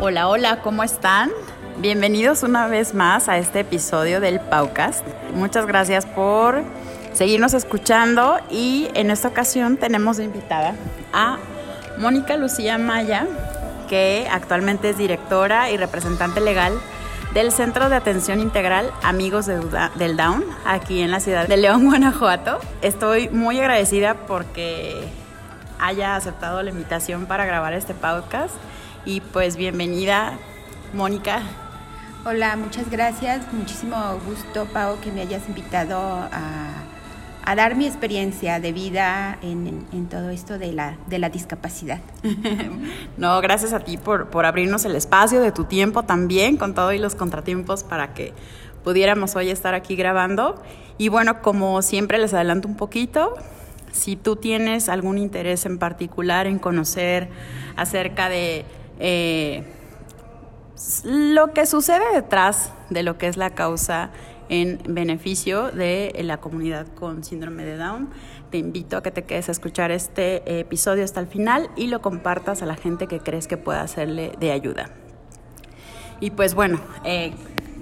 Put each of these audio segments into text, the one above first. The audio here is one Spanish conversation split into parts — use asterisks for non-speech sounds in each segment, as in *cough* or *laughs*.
Hola, hola, ¿cómo están? Bienvenidos una vez más a este episodio del Paucast. Muchas gracias por seguirnos escuchando y en esta ocasión tenemos invitada a Mónica Lucía Maya, que actualmente es directora y representante legal del Centro de Atención Integral Amigos del Down, aquí en la ciudad de León, *laughs* Guanajuato. Estoy muy agradecida porque haya aceptado la invitación para grabar este podcast y pues bienvenida, Mónica. Hola, muchas gracias. Muchísimo gusto, Pau, que me hayas invitado a, a dar mi experiencia de vida en, en, todo esto de la, de la discapacidad. *laughs* no, gracias a ti por, por abrirnos el espacio de tu tiempo también, con todo y los contratiempos para que pudiéramos hoy estar aquí grabando. Y bueno, como siempre les adelanto un poquito, si tú tienes algún interés en particular en conocer acerca de eh, lo que sucede detrás de lo que es la causa en beneficio de la comunidad con síndrome de Down. Te invito a que te quedes a escuchar este episodio hasta el final y lo compartas a la gente que crees que pueda hacerle de ayuda. Y pues bueno, eh,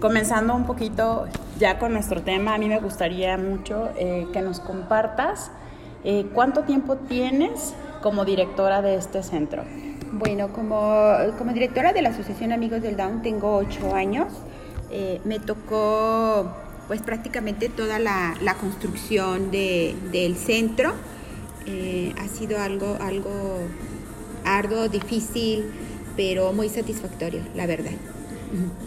comenzando un poquito ya con nuestro tema, a mí me gustaría mucho eh, que nos compartas cuánto tiempo tienes como directora de este centro. Bueno, como, como directora de la Asociación Amigos del Down tengo ocho años. Eh, me tocó pues prácticamente toda la, la construcción de, del centro. Eh, ha sido algo, algo arduo, difícil, pero muy satisfactorio, la verdad.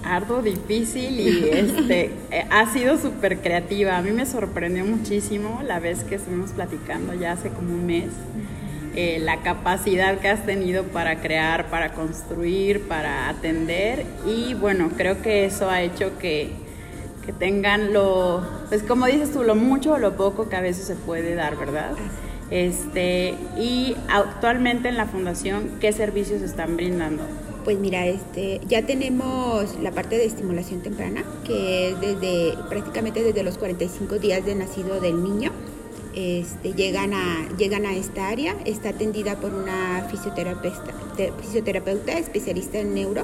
Arduo, difícil y *laughs* este, eh, ha sido súper creativa. A mí me sorprendió muchísimo la vez que estuvimos platicando ya hace como un mes. Eh, la capacidad que has tenido para crear, para construir, para atender y bueno, creo que eso ha hecho que, que tengan lo, pues como dices tú, lo mucho o lo poco que a veces se puede dar, ¿verdad? Este, y actualmente en la fundación, ¿qué servicios están brindando? Pues mira, este, ya tenemos la parte de estimulación temprana, que es desde prácticamente desde los 45 días de nacido del niño este, llegan, a, llegan a esta área. Está atendida por una fisioterapeuta, especialista en neuro.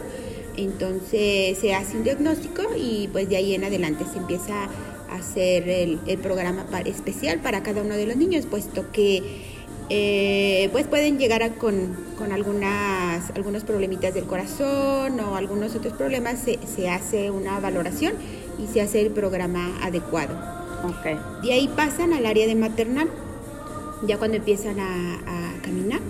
Entonces se hace un diagnóstico y pues de ahí en adelante se empieza a hacer el, programa especial para cada uno de los niños, puesto que eh, pues pueden llegar con, con, algunas, algunos problemitas del corazón o algunos otros problemas, se, se hace una valoración y se hace el programa adecuado. De ahí pasan al área de maternal, ya cuando empiezan a, caminar.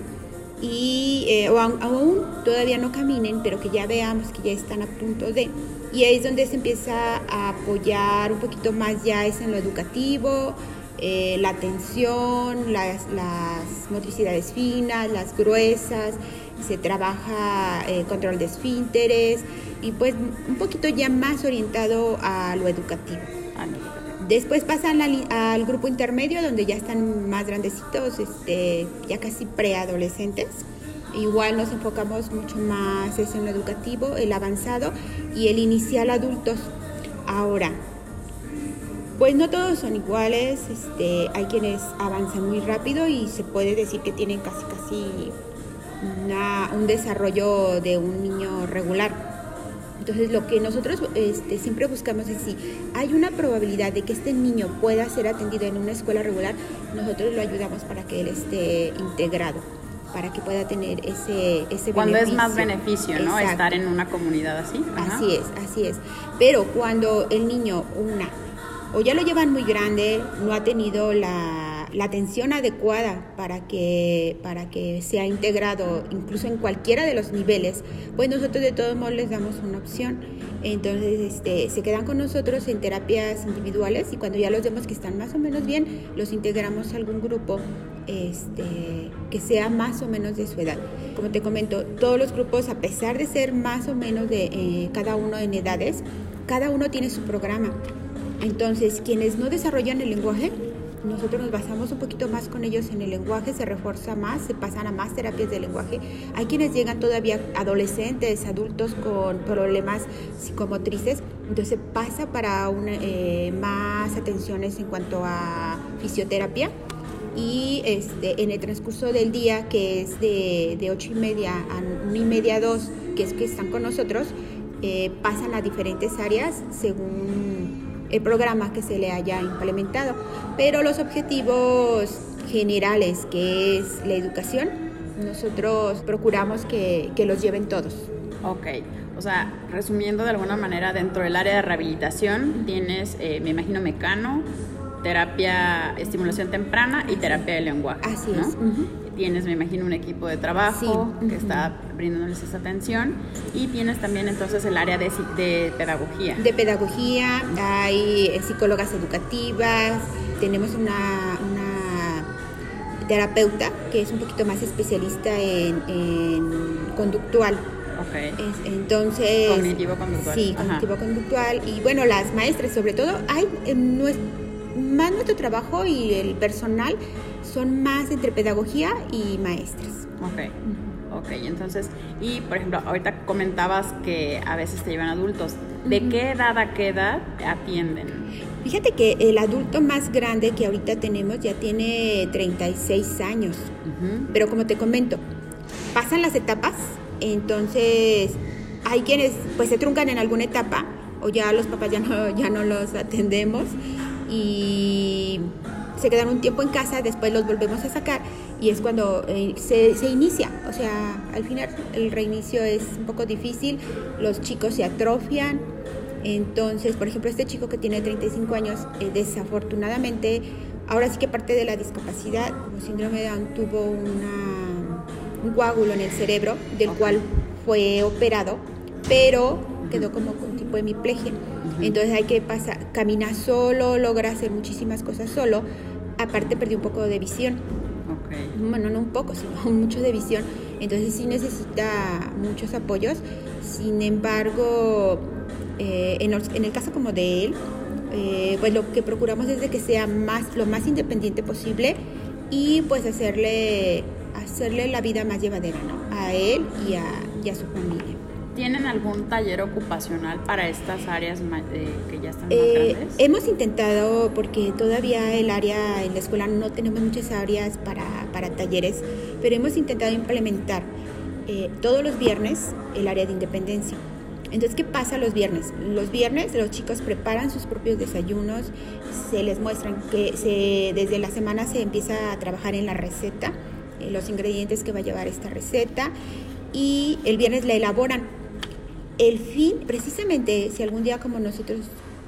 Y eh, o aún todavía no caminen, pero que ya veamos que ya están a punto de. Y ahí es donde se empieza a apoyar un poquito más ya es en lo educativo, eh, la atención, las, las, motricidades finas, las gruesas, se trabaja eh, control de esfínteres y pues un poquito ya más orientado a lo educativo. Después pasan al, grupo intermedio donde ya están más grandecitos, este, ya casi preadolescentes. Igual nos enfocamos mucho más en lo educativo, el avanzado y el inicial adultos. Ahora, pues no todos son iguales, este, hay quienes avanzan muy rápido y se puede decir que tienen casi casi un desarrollo de un niño regular entonces, lo que nosotros este, siempre buscamos es si hay una probabilidad de que este niño pueda ser atendido en una escuela regular, nosotros lo ayudamos para que él esté integrado para que pueda tener ese, ese cuando es más beneficio, ¿no? Estar en una comunidad así. Así es, así es. Pero cuando el niño, una, o ya lo llevan muy grande, no ha tenido la la atención adecuada para que, para que sea integrado incluso en cualquiera de los niveles, pues nosotros de todos modos les damos una opción. Entonces este, se quedan con nosotros en terapias individuales y cuando ya los vemos que están más o menos bien, los integramos a algún grupo este, que sea más o menos de su edad. Como te comento, todos los grupos, a pesar de ser más o menos de eh, cada uno en edades, cada uno tiene su programa. Entonces, quienes no desarrollan el lenguaje, nosotros nos basamos un poquito más con ellos en el lenguaje, se refuerza más, se pasan a más terapias de lenguaje. Hay quienes llegan todavía adolescentes, adultos con problemas psicomotrices, entonces pasa para una, eh, más atenciones en cuanto a fisioterapia y este, en el transcurso del día, que es de, de 8 y media a 1 y media a 2, que es que están con nosotros, eh, pasan a diferentes áreas según el programa que se le haya implementado. Pero los objetivos generales, que es la educación, nosotros procuramos que, que los lleven todos. Ok, o sea, resumiendo de alguna manera, dentro del área de rehabilitación tienes, eh, me imagino, mecano, terapia, estimulación temprana y terapia de lenguaje. Así ¿no? es. Tienes, me imagino, un equipo de trabajo Sí, que está brindándoles esa atención y tienes también entonces el área de, pedagogía. De pedagogía, hay eh, psicólogas educativas, tenemos una, una terapeuta que es un poquito más especialista en, en conductual. Ok. Es- entonces, Cognitivo-conductual. Sí, cognitivo-conductual. Y bueno, las maestras, sobre todo, hay nues- más nuestro trabajo y el personal son más entre pedagogía y maestras. Ok. Ok, entonces, y por ejemplo, ahorita comentabas que a veces te llevan adultos. ¿De qué edad a qué edad atienden? Fíjate que el adulto más grande que ahorita tenemos ya tiene 36 años. Ujú. Pero como te comento, pasan las etapas, entonces hay quienes pues se truncan en alguna etapa o ya los papás ya no, ya no los atendemos y se quedan un tiempo en casa, después los volvemos a sacar y es cuando eh, se, se inicia. O sea, al final el reinicio es un poco difícil, los chicos se atrofian. Entonces, por ejemplo, este chico que tiene 35 años, eh, desafortunadamente, ahora sí que parte de la discapacidad, como síndrome de Down, tuvo una, un coágulo en el cerebro, del cual fue operado, pero quedó como con tipo hemiplegia. Entonces hay que pasar, camina solo, logra hacer muchísimas cosas solo. Aparte perdió un poco de visión. Bueno, no un poco, sino *laughs* mucho de visión. Entonces sí necesita muchos apoyos. Sin embargo, eh, en, el caso como de él, eh, pues lo que procuramos es de que sea más, lo más independiente posible y pues hacerle, hacerle la vida más llevadera, ¿no? A él y a, y a su familia. ¿Tienen algún taller ocupacional para estas áreas eh, que ya están más Eh, grandes? hemos intentado, porque todavía el área en la escuela no tenemos muchas áreas para, para talleres, pero hemos intentado implementar eh, todos los viernes el área de independencia. Entonces, ¿qué pasa los viernes? Los viernes los chicos preparan sus propios desayunos, se les muestran que se, desde la semana se empieza a trabajar en la receta, eh, los ingredientes que va a llevar esta receta, y el viernes la elaboran el fin, precisamente, si algún día como nosotros,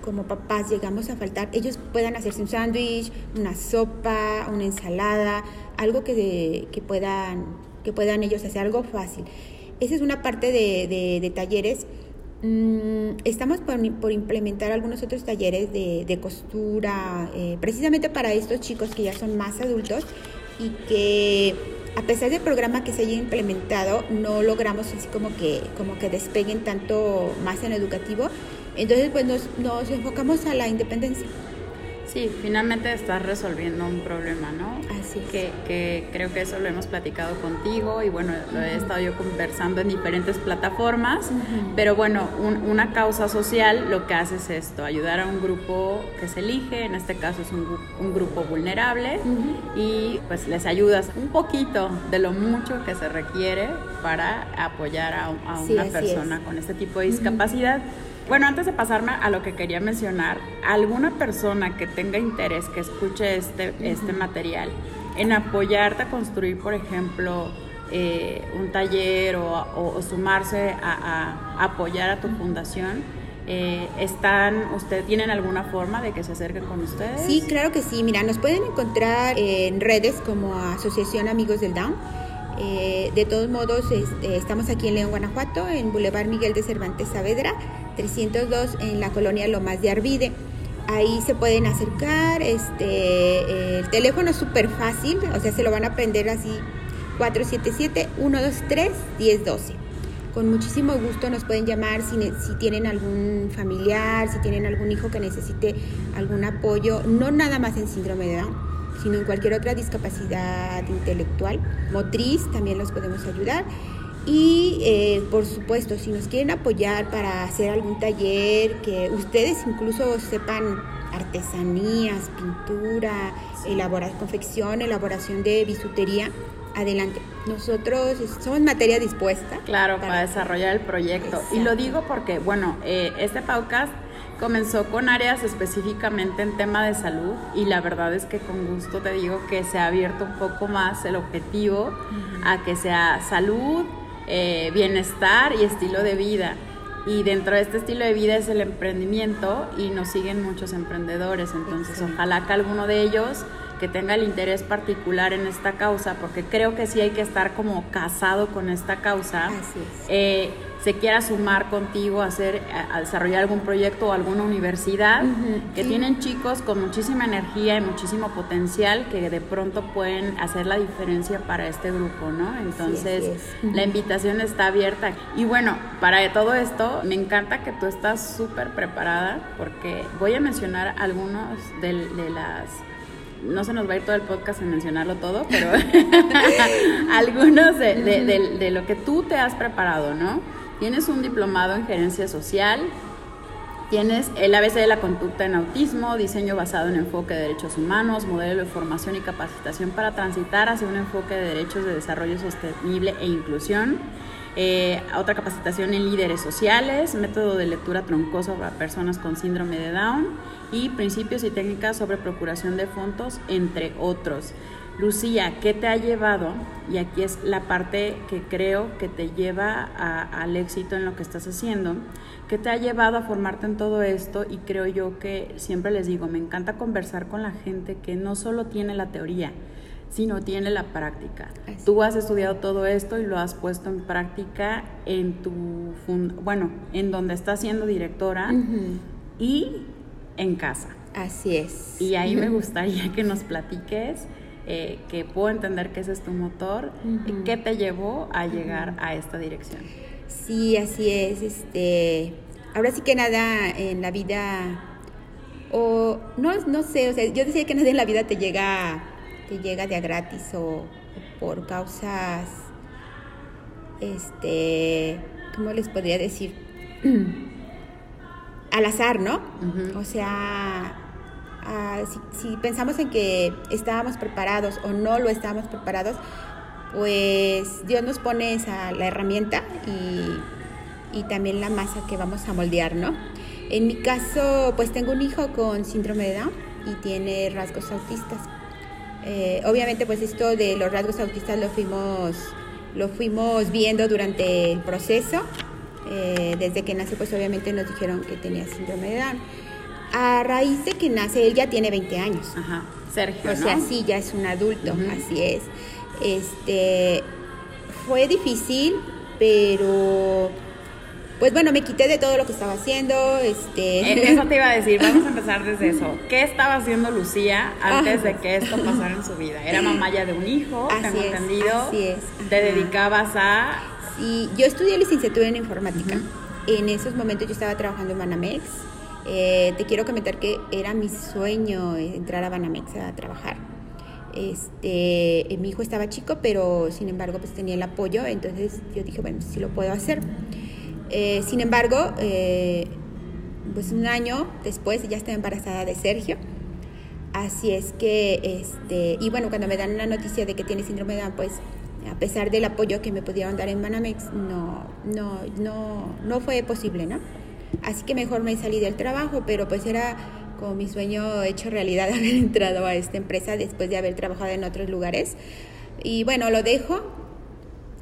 como papás, llegamos a faltar, ellos puedan hacerse un sándwich, una sopa, una ensalada, algo que, que, puedan, que puedan ellos hacer, algo fácil. Esa es una parte de, de, de talleres. Mm, estamos por, por, implementar algunos otros talleres de, de costura, eh, precisamente para estos chicos que ya son más adultos y que a pesar del programa que se haya implementado, no logramos así como que, como que despeguen tanto más en educativo. Entonces, pues nos, nos enfocamos a la independencia. Sí, finalmente estás resolviendo un problema, ¿no? Así es. Que, que creo que eso lo hemos platicado contigo y bueno, lo he estado yo conversando en diferentes plataformas, pero bueno, un- una causa social lo que hace es esto, ayudar a un grupo que se elige, en este caso es un, un grupo vulnerable y pues les ayudas un poquito de lo mucho que se requiere para apoyar a, una persona es. con este tipo de discapacidad. Bueno, antes de pasarme a lo que quería mencionar, alguna persona que tenga interés, que escuche este, este material, en apoyarte a construir, por ejemplo, eh, un taller o, o- o sumarse a, a apoyar a tu fundación, eh, ¿están, usted, ¿tienen alguna forma de que se acerquen con ustedes? Sí, claro que sí. Mira, nos pueden encontrar en redes como Asociación Amigos del Down. Eh, de todos modos, este, estamos aquí en León, Guanajuato, en Boulevard Miguel de Cervantes Saavedra, 302 en la colonia Lomas de Arvide. Ahí se pueden acercar, este, el teléfono es súper fácil, o sea, se lo van a aprender así, 477-123-1012. Con muchísimo gusto nos pueden llamar si, si tienen algún familiar, si tienen algún hijo que necesite algún apoyo, no nada más en síndrome de Down, sino en cualquier otra discapacidad intelectual, motriz, también los podemos ayudar. Y eh, por supuesto, si nos quieren apoyar para hacer algún taller, que ustedes incluso sepan artesanías, pintura, elaborar confección, elaboración de bisutería, adelante. Nosotros somos materia dispuesta. Claro, para, desarrollar el proyecto. Y lo digo porque, bueno, eh, este podcast comenzó con áreas específicamente en tema de salud y la verdad es que con gusto te digo que se ha abierto un poco más el objetivo a que sea salud, eh, bienestar y estilo de vida. Y dentro de este estilo de vida es el emprendimiento y nos siguen muchos emprendedores. Entonces, ojalá que alguno de ellos que tenga el interés particular en esta causa, porque creo que sí hay que estar como casado con esta causa, eh, se quiera sumar contigo a hacer, a, desarrollar algún proyecto o alguna universidad, que tienen chicos con muchísima energía y muchísimo potencial que de pronto pueden hacer la diferencia para este grupo, ¿no? Entonces, la invitación está abierta. Y bueno, para todo esto, me encanta que tú estás súper preparada, porque voy a mencionar algunos de las no se nos va a ir todo el podcast en mencionarlo todo, pero *laughs* *laughs* algunos de, lo que tú te has preparado, ¿no? Tienes un diplomado en gerencia social, tienes el ABC de la conducta en autismo, diseño basado en enfoque de derechos humanos, modelo de formación y capacitación para transitar hacia un enfoque de derechos de desarrollo sostenible e inclusión. Eh, otra capacitación en líderes sociales, método de lectura troncoso para personas con síndrome de Down y principios y técnicas sobre procuración de fondos, entre otros. Lucía, ¿qué te ha llevado? Y aquí es la parte que creo que te lleva al éxito en lo que estás haciendo. ¿Qué te ha llevado a formarte en todo esto? Y creo yo que siempre les digo, me encanta conversar con la gente que no solo tiene la teoría, sino tiene la práctica. Tú has estudiado todo esto y lo has puesto en práctica en tu, bueno, en donde estás siendo directora y en casa. Así es. Y ahí me *laughs* gustaría que nos platiques, eh, que puedo entender que ese es tu motor, ¿qué te llevó a llegar a esta dirección? Sí, así es. Este, ahora sí que nada en la vida, o no, no sé, o sea, yo decía que nada en la vida te llega, te llega de a gratis o, por causas, este, ¿cómo les podría decir? *clears throat* al azar, ¿no? O sea, ah, si, pensamos en que estábamos preparados o no lo estábamos preparados, pues Dios nos pone esa, la herramienta y, también la masa que vamos a moldear, ¿no? En mi caso, pues tengo un hijo con síndrome de Down y tiene rasgos autistas. Eh, obviamente, pues esto de los rasgos autistas lo fuimos, lo fuimos viendo durante el proceso eh, desde que nace, pues obviamente nos dijeron que tenía síndrome de Down. A raíz de que nace, él ya tiene 20 años. Ajá, Sergio. O sea, sí, ya es un adulto, así es. Este, fue difícil, pero pues bueno, me quité de todo lo que estaba haciendo. Este... Eso te iba a decir, vamos a empezar desde *laughs* eso. ¿Qué estaba haciendo Lucía antes de que esto pasara en su vida? Era *laughs* mamá ya de un hijo, tengo entendido. Así es. Te dedicabas a y yo estudié licenciatura en informática. En esos momentos yo estaba trabajando en Banamex. Eh, te quiero comentar que era mi sueño entrar a Banamex a trabajar. Este, eh, mi hijo estaba chico, pero sin embargo pues tenía el apoyo, entonces yo dije, bueno, sí lo puedo hacer. Eh, sin embargo, pues un año después ya estaba embarazada de Sergio. Así es que, este, y bueno, cuando me dan la noticia de que tiene síndrome de Down, pues a pesar del apoyo que me pudieron dar en Banamex, no, no, no, no fue posible, ¿no? Así que mejor me salí del trabajo, pero pues era como mi sueño hecho realidad *laughs* haber entrado a esta empresa después de haber trabajado en otros lugares. Y bueno, lo dejo.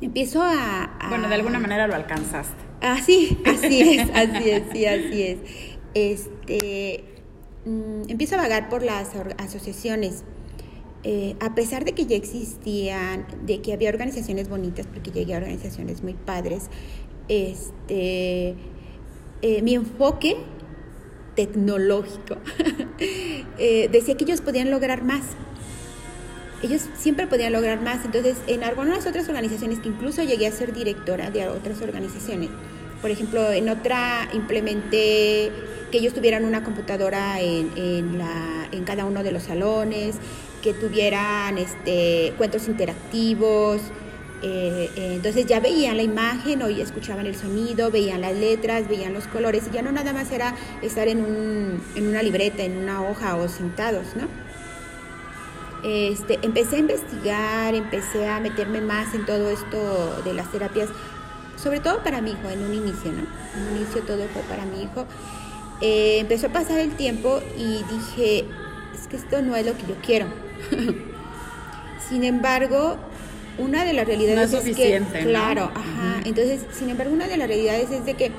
Empiezo a... bueno, de alguna manera lo alcanzaste. Ah, sí, así es, así es, sí, así es. Este, mm, empiezo a vagar por las asociaciones eh, a pesar de que ya existían, de que había organizaciones bonitas, porque llegué a organizaciones muy padres, este, eh, mi enfoque tecnológico *laughs* eh, decía que ellos podían lograr más. Ellos siempre podían lograr más. Entonces, en algunas otras organizaciones, que incluso llegué a ser directora de otras organizaciones, por ejemplo, en otra implementé que ellos tuvieran una computadora en, en, la, en cada uno de los salones, que tuvieran este, cuentos interactivos, Eh, eh, entonces ya veían la imagen, o escuchaban el sonido, veían las letras, veían los colores, y ya no nada más era estar en, un, en una libreta, en una hoja o sentados, ¿no? Este, empecé a investigar, empecé a meterme más en todo esto de las terapias, sobre todo para mi hijo, en un inicio, ¿no? En un inicio todo fue para mi hijo. Eh, empezó a pasar el tiempo y dije, es que esto no es lo que yo quiero. *laughs* Sin embargo, una de las realidades es, que, claro, ajá. Entonces, sin embargo, una de las realidades es de que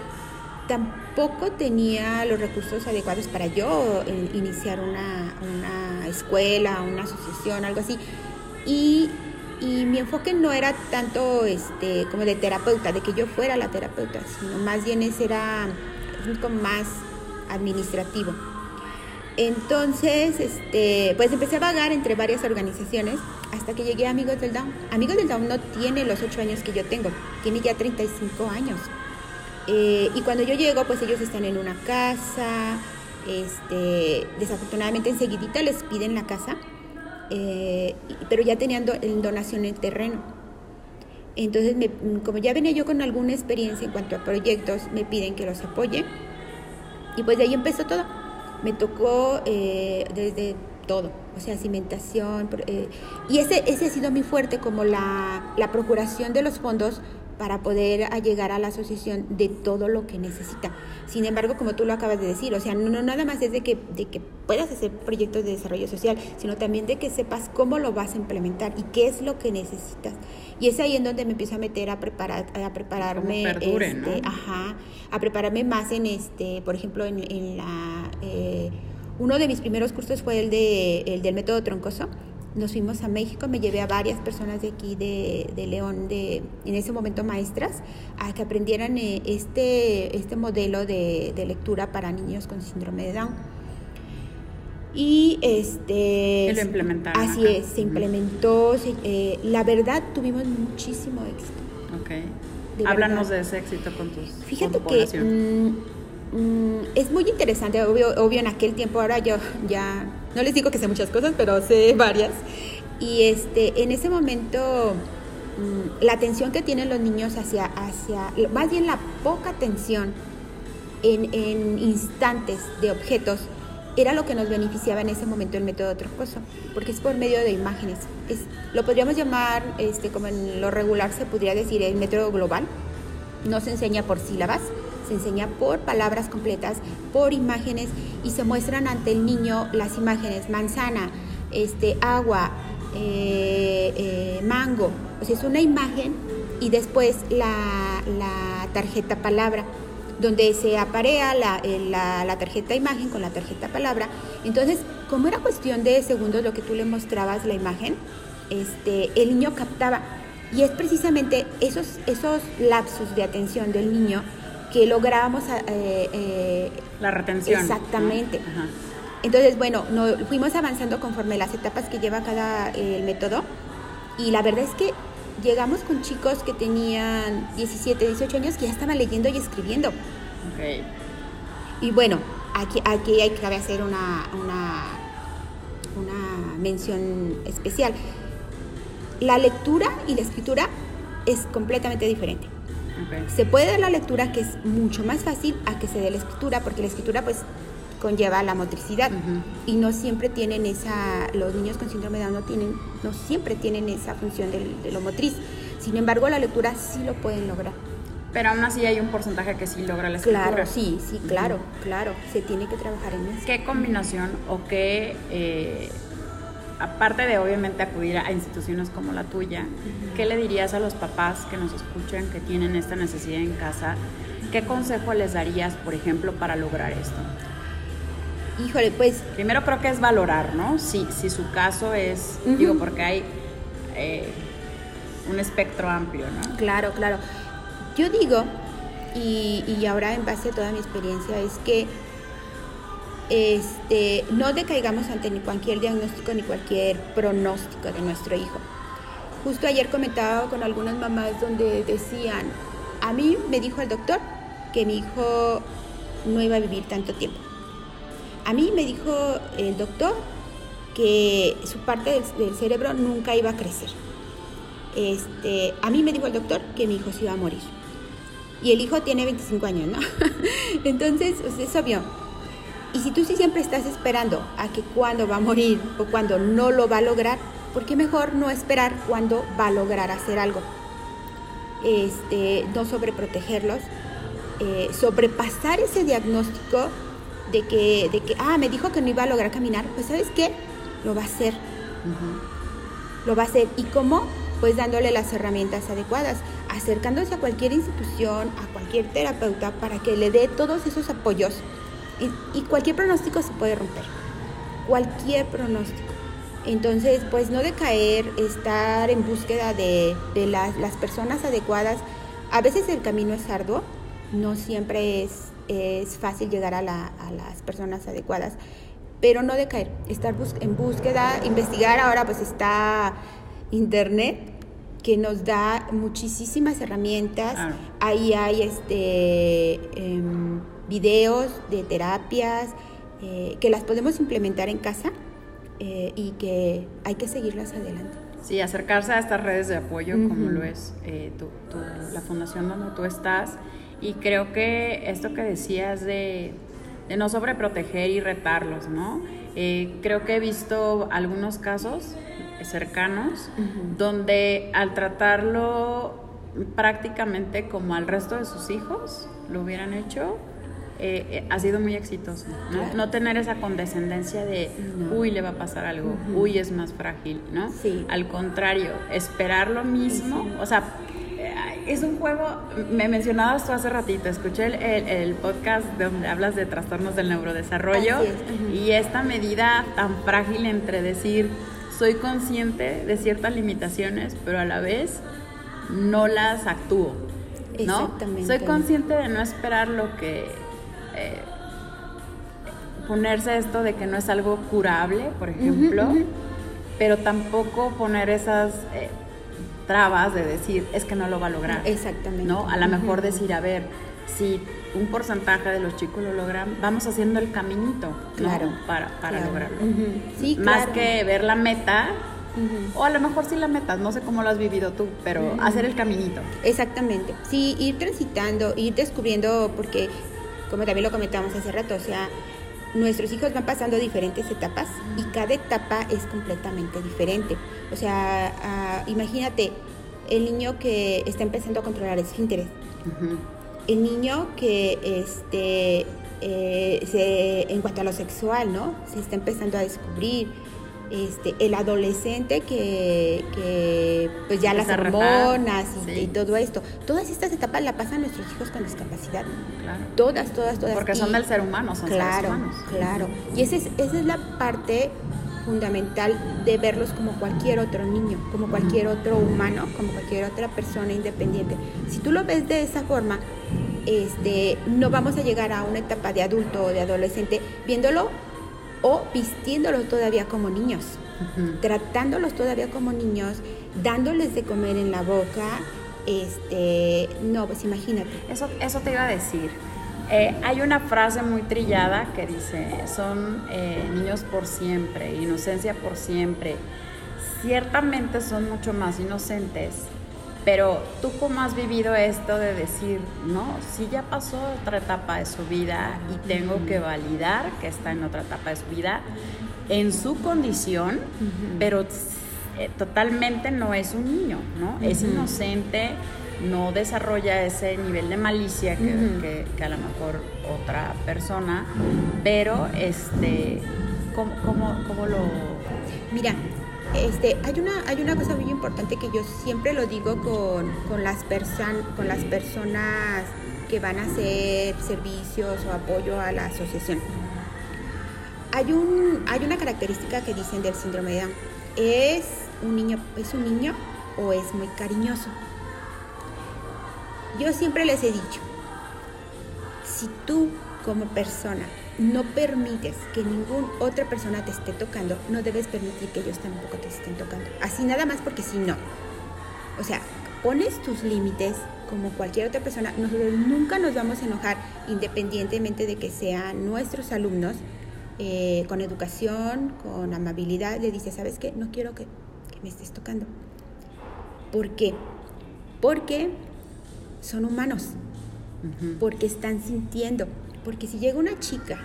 tampoco tenía los recursos adecuados para yo eh, iniciar una, una, escuela, una asociación, algo así. Y, y, mi enfoque no era tanto este como de terapeuta, de que yo fuera la terapeuta, sino más bien ese era como más administrativo. Entonces, este, pues empecé a vagar entre varias organizaciones hasta que llegué a Amigos del Down. Amigos del Down no tiene los 8 años que yo tengo, tiene ya 35 años. Eh, y cuando yo llego, pues ellos están en una casa, este, desafortunadamente enseguidita les piden la casa, eh, pero ya tenían en donación el terreno. Entonces, como ya venía yo con alguna experiencia en cuanto a proyectos, me piden que los apoye. Y pues de ahí empezó todo me tocó eh, desde todo, o sea, cimentación, eh, y ese, ese ha sido mi fuerte, como la, la procuración de los fondos para poder llegar a la asociación de todo lo que necesita. Sin embargo, como tú lo acabas de decir, o sea, no, nada más es de que, de que puedas hacer proyectos de desarrollo social, sino también de que sepas cómo lo vas a implementar y qué es lo que necesitas. Y es ahí en donde me empiezo a meter a preparar, a prepararme, este, ajá, a prepararme más en este, por ejemplo, en, en la eh, uno de mis primeros cursos fue el de el del método troncoso nos fuimos a México, me llevé a varias personas de aquí de, León, de, en ese momento maestras, a que aprendieran eh, este, este modelo de, lectura para niños con síndrome de Down. Y este... lo implementaron. Así es, se implementó. Eh, la verdad, tuvimos muchísimo éxito. Ok. Háblanos de ese éxito con tus Fíjate que mm, es muy interesante, obvio, obvio en aquel tiempo, ahora yo ya no les digo que sé muchas cosas, pero sé *laughs* varias. Y este, en ese momento, mm, la atención que tienen los niños hacia, hacia más bien la poca atención en, instantes de objetos, era lo que nos beneficiaba en ese momento el método troncoso, porque es por medio de imágenes. Es, lo podríamos llamar, este, como en lo regular se podría decir, el método global. No se enseña por sílabas, se enseña por palabras completas, por imágenes y se muestran ante el niño las imágenes manzana, este, agua, eh, eh, mango. O sea, es una imagen y después la, tarjeta palabra donde se aparea eh, la, la, tarjeta imagen con la tarjeta palabra. Entonces, como era cuestión de segundos lo que tú le mostrabas la imagen, este, el niño captaba. Y es precisamente esos, esos lapsos de atención del niño que lográbamos... Eh, eh, la retención. Exactamente. Entonces, bueno, no, fuimos avanzando conforme las etapas que lleva cada el método y la verdad es que llegamos con chicos que tenían 17, 18 años que ya estaban leyendo y escribiendo. Okay. Y bueno, aquí, aquí hay que hacer una, una, una mención especial. La lectura y la escritura es completamente diferente. Se puede dar la lectura que es mucho más fácil a que se dé la escritura, porque la escritura pues conlleva la motricidad y no siempre tienen esa, los niños con síndrome de Down no tienen, no siempre tienen esa función de, lo motriz. Sin embargo, la lectura sí lo pueden lograr. Pero aún así hay un porcentaje que sí logra la escritura. Claro, sí, sí, claro, claro. Se tiene que trabajar en eso. ¿Qué combinación o qué eh, aparte de obviamente acudir a instituciones como la tuya, ¿qué le dirías a los papás que nos escuchan, que tienen esta necesidad en casa? ¿Qué consejo les darías, por ejemplo, para lograr esto? Híjole, pues... Primero creo que es valorar, ¿no? Si, si su caso es, digo, porque hay eh, un espectro amplio, ¿no? Claro, claro. Yo digo, y, y ahora en base a toda mi experiencia, es que este, no decaigamos ante ni cualquier diagnóstico ni cualquier pronóstico de nuestro hijo. Justo ayer comentaba con algunas mamás donde decían, a mí me dijo el doctor que mi hijo no iba a vivir tanto tiempo. A mí me dijo el doctor que su parte del, cerebro nunca iba a crecer. este, a mí me dijo el doctor que mi hijo se iba a morir. Y el hijo tiene 25 años, ¿no? *laughs* Entonces, pues, es obvio. Y si tú sí siempre estás esperando a que cuando va a morir o cuando no lo va a lograr, ¿por qué mejor no esperar cuando va a lograr hacer algo? Este, no sobreprotegerlos, eh, sobrepasar ese diagnóstico de que, de que, ah, me dijo que no iba a lograr caminar, pues sabes qué, lo va a hacer. Lo va a hacer. ¿Y cómo? Pues dándole las herramientas adecuadas, acercándose a cualquier institución, a cualquier terapeuta para que le dé todos esos apoyos. Y, cualquier pronóstico se puede romper. Cualquier pronóstico. Entonces, pues no decaer, estar en búsqueda de, las, las personas adecuadas. A veces el camino es arduo, no siempre es, es fácil llegar a, la, a, las personas adecuadas, pero no decaer, estar en búsqueda, investigar, ahora pues está internet que nos da muchísimas herramientas, ahí hay este em, videos de terapias eh, que las podemos implementar en casa eh, y que hay que seguirlas adelante. Sí, acercarse a estas redes de apoyo como lo es eh, la fundación donde tú estás y creo que esto que decías de, no sobreproteger y retarlos, ¿no? Eh, creo que he visto algunos casos cercanos donde al tratarlo prácticamente como al resto de sus hijos lo hubieran hecho, eh, eh, ha sido muy exitoso. ¿no? no tener esa condescendencia de, uy, le va a pasar algo, uy, es más frágil, ¿no? Sí. Al contrario, esperar lo mismo, o sea, es un juego, me mencionabas tú hace ratito, escuché el, podcast donde hablas de trastornos del neurodesarrollo y esta medida tan frágil entre decir, soy consciente de ciertas limitaciones, pero a la vez no las actúo. ¿no? Exactamente. Soy consciente de no esperar lo que... Eh, ponerse esto de que no es algo curable, por ejemplo, pero tampoco poner esas... Eh, trabas de decir, es que no lo va a lograr. Exactamente. ¿No? A lo mejor decir, a ver, si un porcentaje de los chicos lo logran, vamos haciendo el caminito claro, para, para lograrlo. sí, Más que ver la meta, o a lo mejor sí la meta, no sé cómo lo has vivido tú, pero hacer el caminito. Exactamente. Sí, ir transitando, ir descubriendo, porque como también lo comentamos hace rato, o sea, nuestros hijos van pasando diferentes etapas y cada etapa es completamente diferente. O sea, imagínate el niño que está empezando a controlar esfínteres, el niño que este, eh, se, en cuanto a lo sexual, ¿no? Se está empezando a descubrir este, el adolescente que, pues ya las hormonas y, todo esto. Todas estas etapas la pasan nuestros hijos con discapacidad. Claro. Todas, todas, todas. Porque son del ser humano, son claro, seres humanos. Claro, Y esa es, esa es la parte fundamental de verlos como cualquier otro niño, como cualquier otro humano, como cualquier otra persona independiente. Si tú lo ves de esa forma, este, no vamos a llegar a una etapa de adulto o de adolescente viéndolo o vistiéndolos todavía como niños, tratándolos todavía como niños, dándoles de comer en la boca, este, no, pues imagínate. Eso, eso te iba a decir. Eh, hay una frase muy trillada que dice, son eh, niños por siempre, inocencia por siempre. Ciertamente son mucho más inocentes pero tú cómo has vivido esto de decir, no, si ya pasó otra etapa de su vida y tengo que validar que está en otra etapa de su vida en su condición, pero eh, totalmente no es un niño, ¿no? Es inocente, no desarrolla ese nivel de malicia que, que, a lo mejor otra persona, pero este, ¿cómo, cómo, cómo lo...? Mira, este, hay, una, hay una cosa muy importante que yo siempre lo digo con, con, las, con las personas que van a hacer servicios o apoyo a la asociación. Hay, un, hay una característica que dicen del síndrome de Down. ¿Es un, niño, ¿Es un niño o es muy cariñoso? Yo siempre les he dicho, si tú como persona no permites que ninguna otra persona te esté tocando, no debes permitir que ellos tampoco te estén tocando. Así nada más porque si no. O sea, pones tus límites como cualquier otra persona. Nosotros nunca nos vamos a enojar independientemente de que sean nuestros alumnos. Eh, con educación, con amabilidad, le dices, ¿sabes qué? No quiero que, que me estés tocando ¿Por qué? Porque son humanos, porque están sintiendo, porque si llega una chica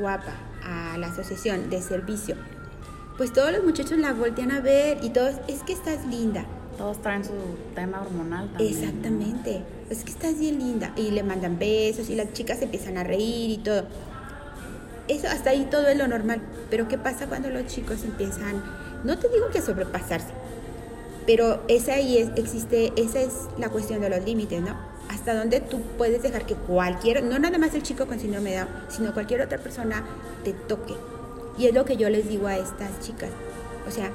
guapa a la asociación de servicio, pues todos los muchachos la voltean a ver y todos, es que estás linda. Todos traen su tema hormonal también. Exactamente, es que estás bien linda. Y le mandan besos y las chicas empiezan a reír y todo. Eso, hasta ahí todo es lo normal. Pero ¿qué pasa cuando los chicos empiezan, no te digo que sobrepasarse, pero esa ahí es, existe, esa es la cuestión de los límites, ¿no? Hasta dónde tú puedes dejar que cualquier, no nada más el chico con síndrome de Down, sino cualquier otra persona te toque. Y es lo que yo les digo a estas chicas. O sea,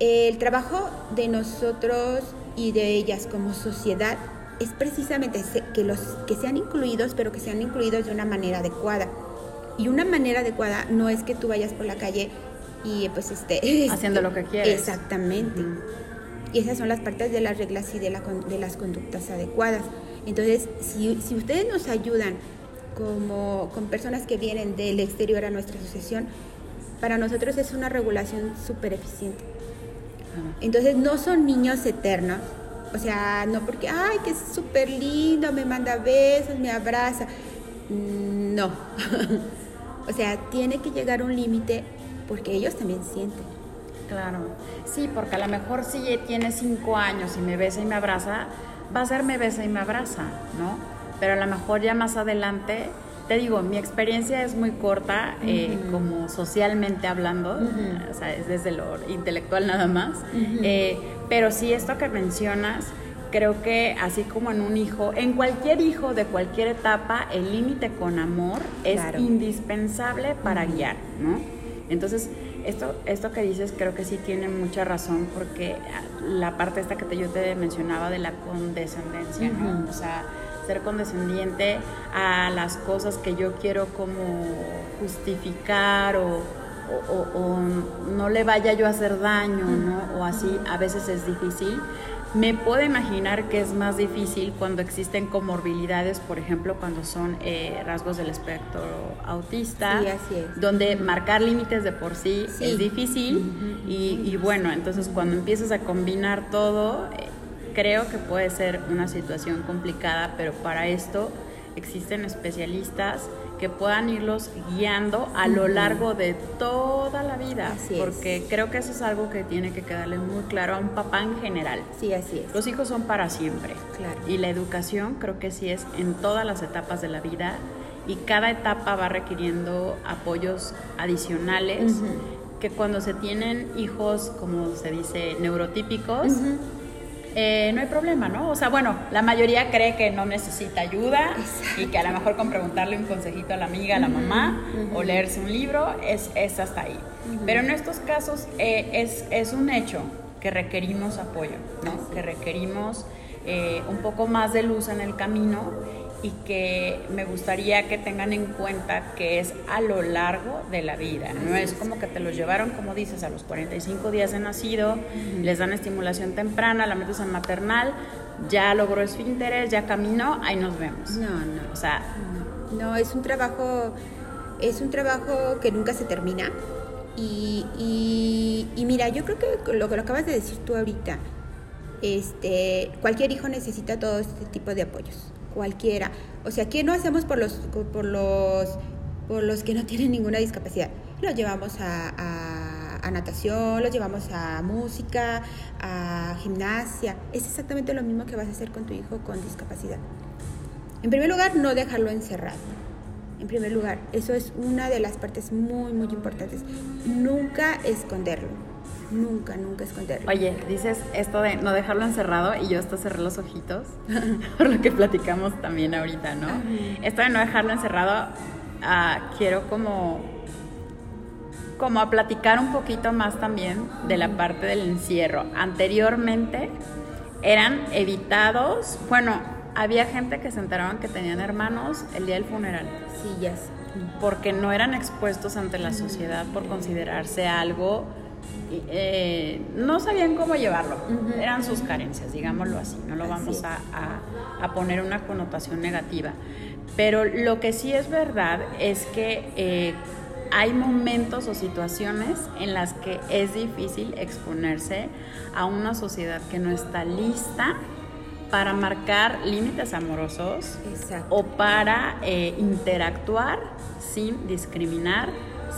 el trabajo de nosotros y de ellas como sociedad es precisamente que los que sean incluidos, pero que sean incluidos de una manera adecuada. Y una manera adecuada no es que tú vayas por la calle y pues este *laughs* haciendo lo que quieres. Exactamente. Y esas son las partes de las reglas y de, la, de las conductas adecuadas. Entonces, si, si ustedes nos ayudan como con personas que vienen del exterior a nuestra asociación, para nosotros es una regulación súper eficiente. Entonces no son niños eternos, o sea, no porque, ay, que es súper lindo, me manda besos, me abraza. No. *laughs* o sea, tiene que llegar un límite porque ellos también sienten. Claro, sí, porque a lo mejor si tiene cinco años y me besa y me abraza, va a ser me besa y me abraza, ¿no? Pero a lo mejor ya más adelante, te digo, mi experiencia es muy corta, eh, como socialmente hablando, o sea, es desde lo intelectual nada más, eh, pero sí esto que mencionas, creo que así como en un hijo, en cualquier hijo de cualquier etapa, el límite con amor es indispensable para guiar, ¿no? Entonces, esto, esto que dices creo que sí tiene mucha razón porque la parte esta que te, yo te mencionaba de la condescendencia, ¿no? O sea, ser condescendiente a las cosas que yo quiero como justificar o, o, no le vaya yo a hacer daño, ¿no? O así, a veces es difícil. Me puedo imaginar que es más difícil cuando existen comorbilidades, por ejemplo, cuando son eh, rasgos del espectro autista, donde marcar límites de por sí, es difícil y, bueno, entonces cuando empiezas a combinar todo, eh, creo que puede ser una situación complicada, pero para esto existen especialistas que puedan irlos guiando a lo largo de toda la vida. porque creo que eso es algo que tiene que quedarle muy claro a un papá en general. Sí, así es. Los hijos son para siempre. Claro. Y la educación creo que sí es en todas las etapas de la vida y cada etapa va requiriendo apoyos adicionales que cuando se tienen hijos, como se dice, neurotípicos, eh, no hay problema, ¿no? O sea, bueno, la mayoría cree que no necesita ayuda y que a lo mejor con preguntarle un consejito a la amiga, a la mamá o leerse un libro es, es hasta ahí. Pero en estos casos eh, es, es un hecho que requerimos apoyo, ¿no? Que requerimos eh, un poco más de luz en el camino y que me gustaría que tengan en cuenta que es a lo largo de la vida. No es como que te los llevaron, como dices, a los 45 días de nacido, les dan estimulación temprana, la metes en maternal, ya logró esfínteres, ya caminó, ahí nos vemos. No, no. O sea, no, es un trabajo, es un trabajo que nunca se termina. Y, y, mira, yo creo que lo que lo acabas de decir tú ahorita, este, cualquier hijo necesita todo este tipo de apoyos cualquiera. O sea, ¿qué no hacemos por los, por los, por los que no tienen ninguna discapacidad? Los llevamos a, natación, los llevamos a música, a gimnasia. Es exactamente lo mismo que vas a hacer con tu hijo con discapacidad. En primer lugar, no dejarlo encerrado. En primer lugar, eso es una de las partes muy, muy importantes. Nunca esconderlo Nunca, nunca esconderlo. Oye, dices esto de no dejarlo encerrado y yo hasta cerré los ojitos, *laughs* por lo que platicamos también ahorita, ¿no? Esto de no dejarlo encerrado, ah, quiero como, como a platicar un poquito más también de la parte del encierro. Anteriormente eran evitados, bueno, había gente que se enteraban que tenían hermanos el día del funeral. Sí, ya sé. Porque no eran expuestos ante la sociedad por considerarse algo eh, no sabían cómo llevarlo. Eran sus carencias, digámoslo así. No lo vamos a, poner una connotación negativa. Pero lo que sí es verdad es que eh, hay momentos o situaciones en las que es difícil exponerse a una sociedad que no está lista para marcar límites amorosos o para eh, interactuar sin discriminar,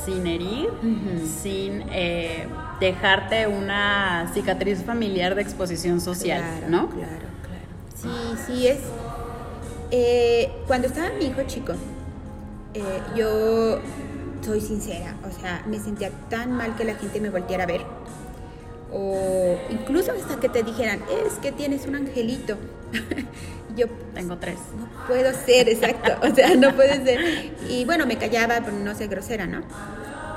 sin herir, sin eh, dejarte una cicatriz familiar de exposición social, ¿no? Claro, claro. Sí, sí es. Eh, cuando estaba mi hijo chico, yo soy sincera, o sea, me sentía tan mal que la gente me volteara a ver o incluso hasta que te dijeran, es que tienes un angelito. *laughs* Yo tengo tres. No puedo ser, exacto. O sea, no puede ser. Y bueno, me callaba por no ser grosera, ¿no?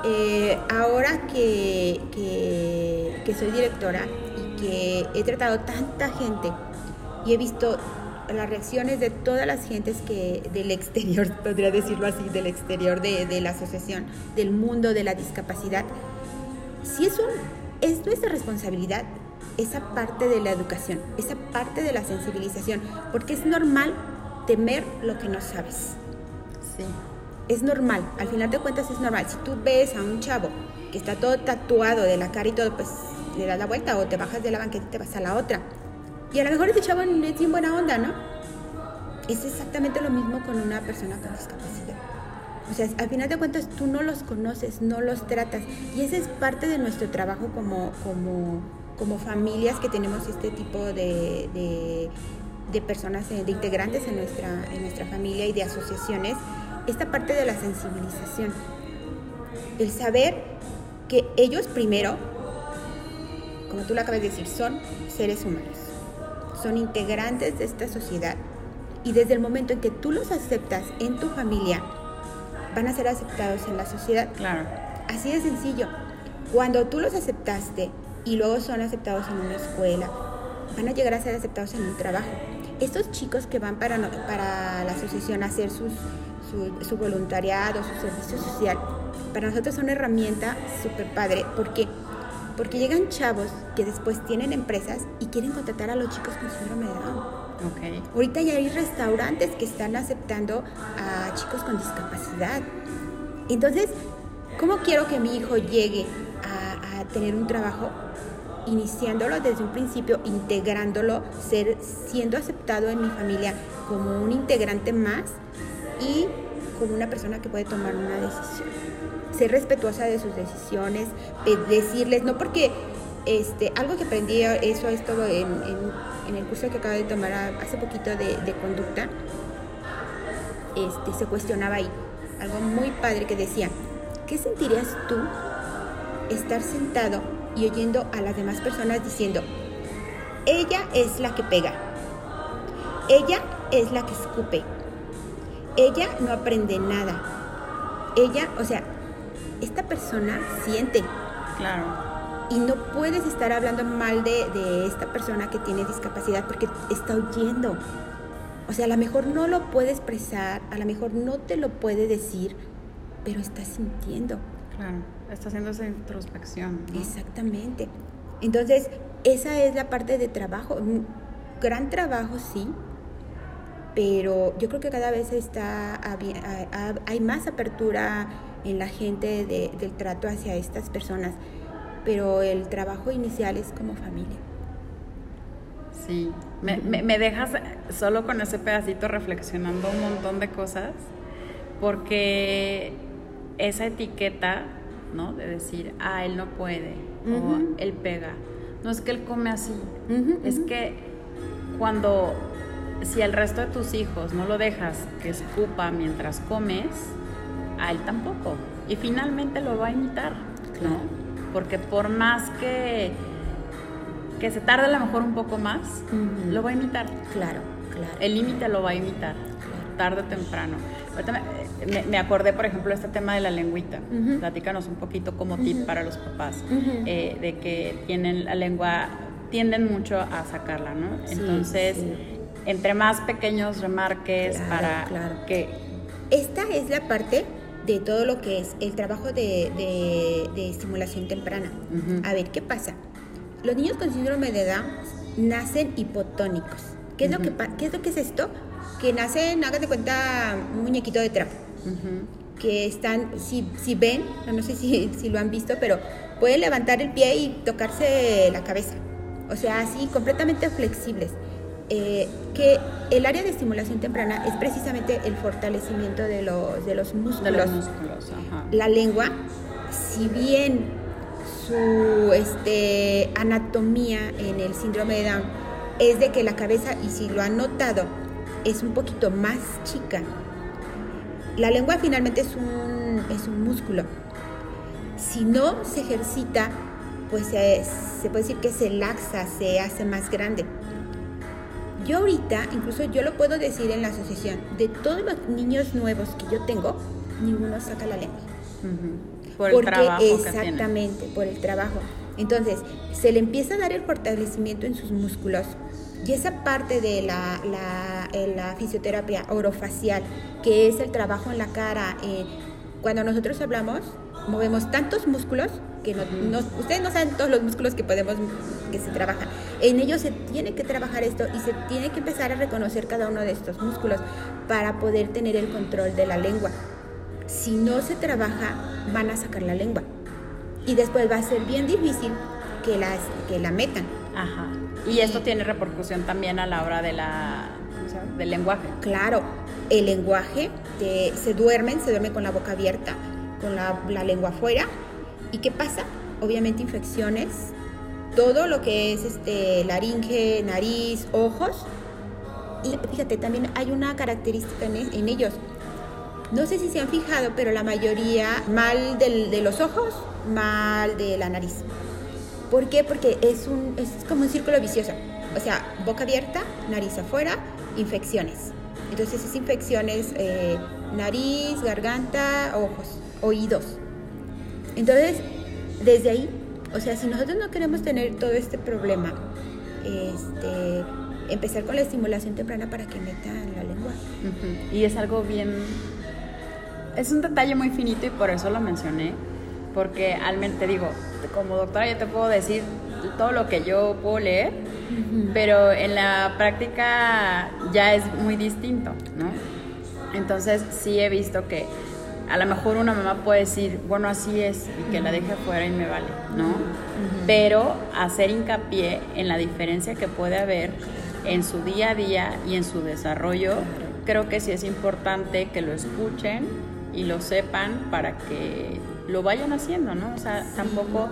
Eh, ahora que, que, soy directora y que he tratado tanta gente y he visto las reacciones de todas las gentes que del exterior, *laughs* podría decirlo así, del exterior de, de la asociación, del mundo de la discapacidad, sí es un es nuestra responsabilidad esa parte de la educación, esa parte de la sensibilización, porque es normal temer lo que no sabes. Sí. Es normal, al final de cuentas es normal. Si tú ves a un chavo que está todo tatuado de la cara y todo, pues le das la vuelta o te bajas de la banqueta y te vas a la otra. Y a lo mejor ese chavo no es bien buena onda, ¿no? Es exactamente lo mismo con una persona con discapacidad. O sea, al final de cuentas tú no los conoces, no los tratas. Y esa es parte de nuestro trabajo como, como, como familias que tenemos este tipo de, de, personas, eh, de integrantes en nuestra, en nuestra familia y de asociaciones. Esta parte de la sensibilización. El saber que ellos primero, como tú lo acabas de decir, son seres humanos. Son integrantes de esta sociedad. Y desde el momento en que tú los aceptas en tu familia, van a ser aceptados en la sociedad. Claro. Así de sencillo. Cuando tú los aceptaste y luego son aceptados en una escuela, van a llegar a ser aceptados en un trabajo. Estos chicos que van para, para la asociación a hacer sus, su, voluntariado, su servicio social, para nosotros son una herramienta súper padre. ¿Por qué? Porque llegan chavos que después tienen empresas y quieren contratar a los chicos con síndrome de Down. Ahorita ya hay restaurantes que están aceptando a chicos con discapacidad. Entonces, ¿cómo quiero que mi hijo llegue a, tener un trabajo? Iniciándolo desde un principio, integrándolo, ser, siendo aceptado en mi familia como un integrante más y como una persona que puede tomar una decisión. Ser respetuosa de sus decisiones, decirles, no porque este, algo que aprendí, eso esto en, en, el curso que acabo de tomar hace poquito de, conducta, este, se cuestionaba ahí algo muy padre que decía, ¿qué sentirías tú estar sentado y oyendo a las demás personas diciendo, ella es la que pega, ella es la que escupe, ella no aprende nada, ella, o sea, esta persona siente. Claro y no puedes estar hablando mal de, esta persona que tiene discapacidad porque está oyendo. O sea, a lo mejor no lo puede expresar, a lo mejor no te lo puede decir, pero está sintiendo. Claro, está haciendo esa introspección. Exactamente. Entonces, esa es la parte de trabajo. Gran trabajo, sí, pero yo creo que cada vez está hay más apertura en la gente del trato hacia estas personas pero el trabajo inicial es como familia. Sí, me, me, dejas solo con ese pedacito reflexionando un montón de cosas, porque esa etiqueta, ¿no? De decir, ah, él no puede, o él pega, no es que él come así, es que cuando, si al resto de tus hijos no lo dejas que escupa mientras comes, a él tampoco, y finalmente lo va a imitar, ¿no? porque por más que, que se tarde a lo mejor un poco más, lo va a imitar. Claro, claro. El límite lo va a imitar, tarde o temprano. Me, me, acordé, por ejemplo, este tema de la lengüita. Platícanos un poquito como tip para los papás, eh, de que tienen la lengua, tienden mucho a sacarla, ¿no? Entonces, entre más pequeños remarques para que... Esta es la parte de todo lo que es el trabajo de, de, estimulación temprana. A ver, ¿qué pasa? Los niños con síndrome de Down nacen hipotónicos. ¿Qué es, lo, que, ¿qué es lo que es esto? Que nacen, hagas de cuenta, un muñequito de trapo. Que están, si, si ven, no sé si, *laughs* si lo han visto, pero pueden levantar el pie y tocarse la cabeza. O sea, así completamente flexibles. Eh, que el área de estimulación temprana es precisamente el fortalecimiento de los, de los músculos. De los músculos, ajá. La lengua, si bien su este, anatomía en el síndrome de Down es de que la cabeza, y si lo han notado, es un poquito más chica. La lengua finalmente es un, es un músculo. Si no se ejercita, pues se, se puede decir que se laxa, se hace más grande. Yo ahorita, incluso yo lo puedo decir en la asociación, de todos los niños nuevos que yo tengo, ninguno saca la lengua. Por Porque el trabajo que exactamente, por el trabajo. Entonces, se le empieza a dar el fortalecimiento en sus músculos. Y esa parte de la, la, eh, la fisioterapia orofacial, que es el trabajo en la cara, eh, cuando nosotros hablamos, movemos tantos músculos que no, no- ustedes no saben todos los músculos que podemos que se trabajan. En ellos se tiene que trabajar esto y se tiene que empezar a reconocer cada uno de estos músculos para poder tener el control de la lengua. Si no se trabaja, van a sacar la lengua. Y después va a ser bien difícil que, las, que la metan. Ajá. Y esto tiene repercusión también a la hora de la, del lenguaje. Claro, el lenguaje, te- se duermen, se duermen con la boca abierta, con la, lengua afuera. ¿Y qué pasa? Obviamente infecciones, todo lo que es este, laringe, nariz, ojos. Y fíjate, también hay una característica en, en ellos. No sé si se han fijado, pero la mayoría mal del- de los ojos, mal de la nariz. ¿Por qué? Porque es, un, es como un círculo vicioso. O sea, boca abierta, nariz afuera, infecciones. Entonces es infecciones, eh, nariz, garganta, ojos, oídos. Entonces, desde ahí, o sea, si nosotros no queremos tener todo este problema, este, empezar con la estimulación temprana para que metan la lengua. Y es algo bien... Es un detalle muy finito y por eso lo mencioné, porque al men- te digo, como doctora yo te puedo decir todo lo que yo puedo leer, pero en la práctica ya es muy distinto, ¿no? Entonces sí he visto que a lo mejor una mamá puede decir, bueno, así es, y que la deje afuera y me vale, ¿no? Pero hacer hincapié en la diferencia que puede haber en su día a día y en su desarrollo, creo que sí es importante que lo escuchen y lo sepan para que lo vayan haciendo, ¿no? O sea, tampoco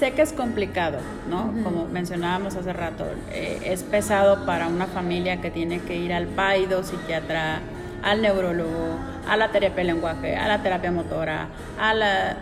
sé que es complicado, ¿no? Como mencionábamos hace rato, eh, es pesado para una familia que tiene que ir al paido, psiquiatra, al neurólogo, a la terapia de lenguaje, a la terapia motora, a la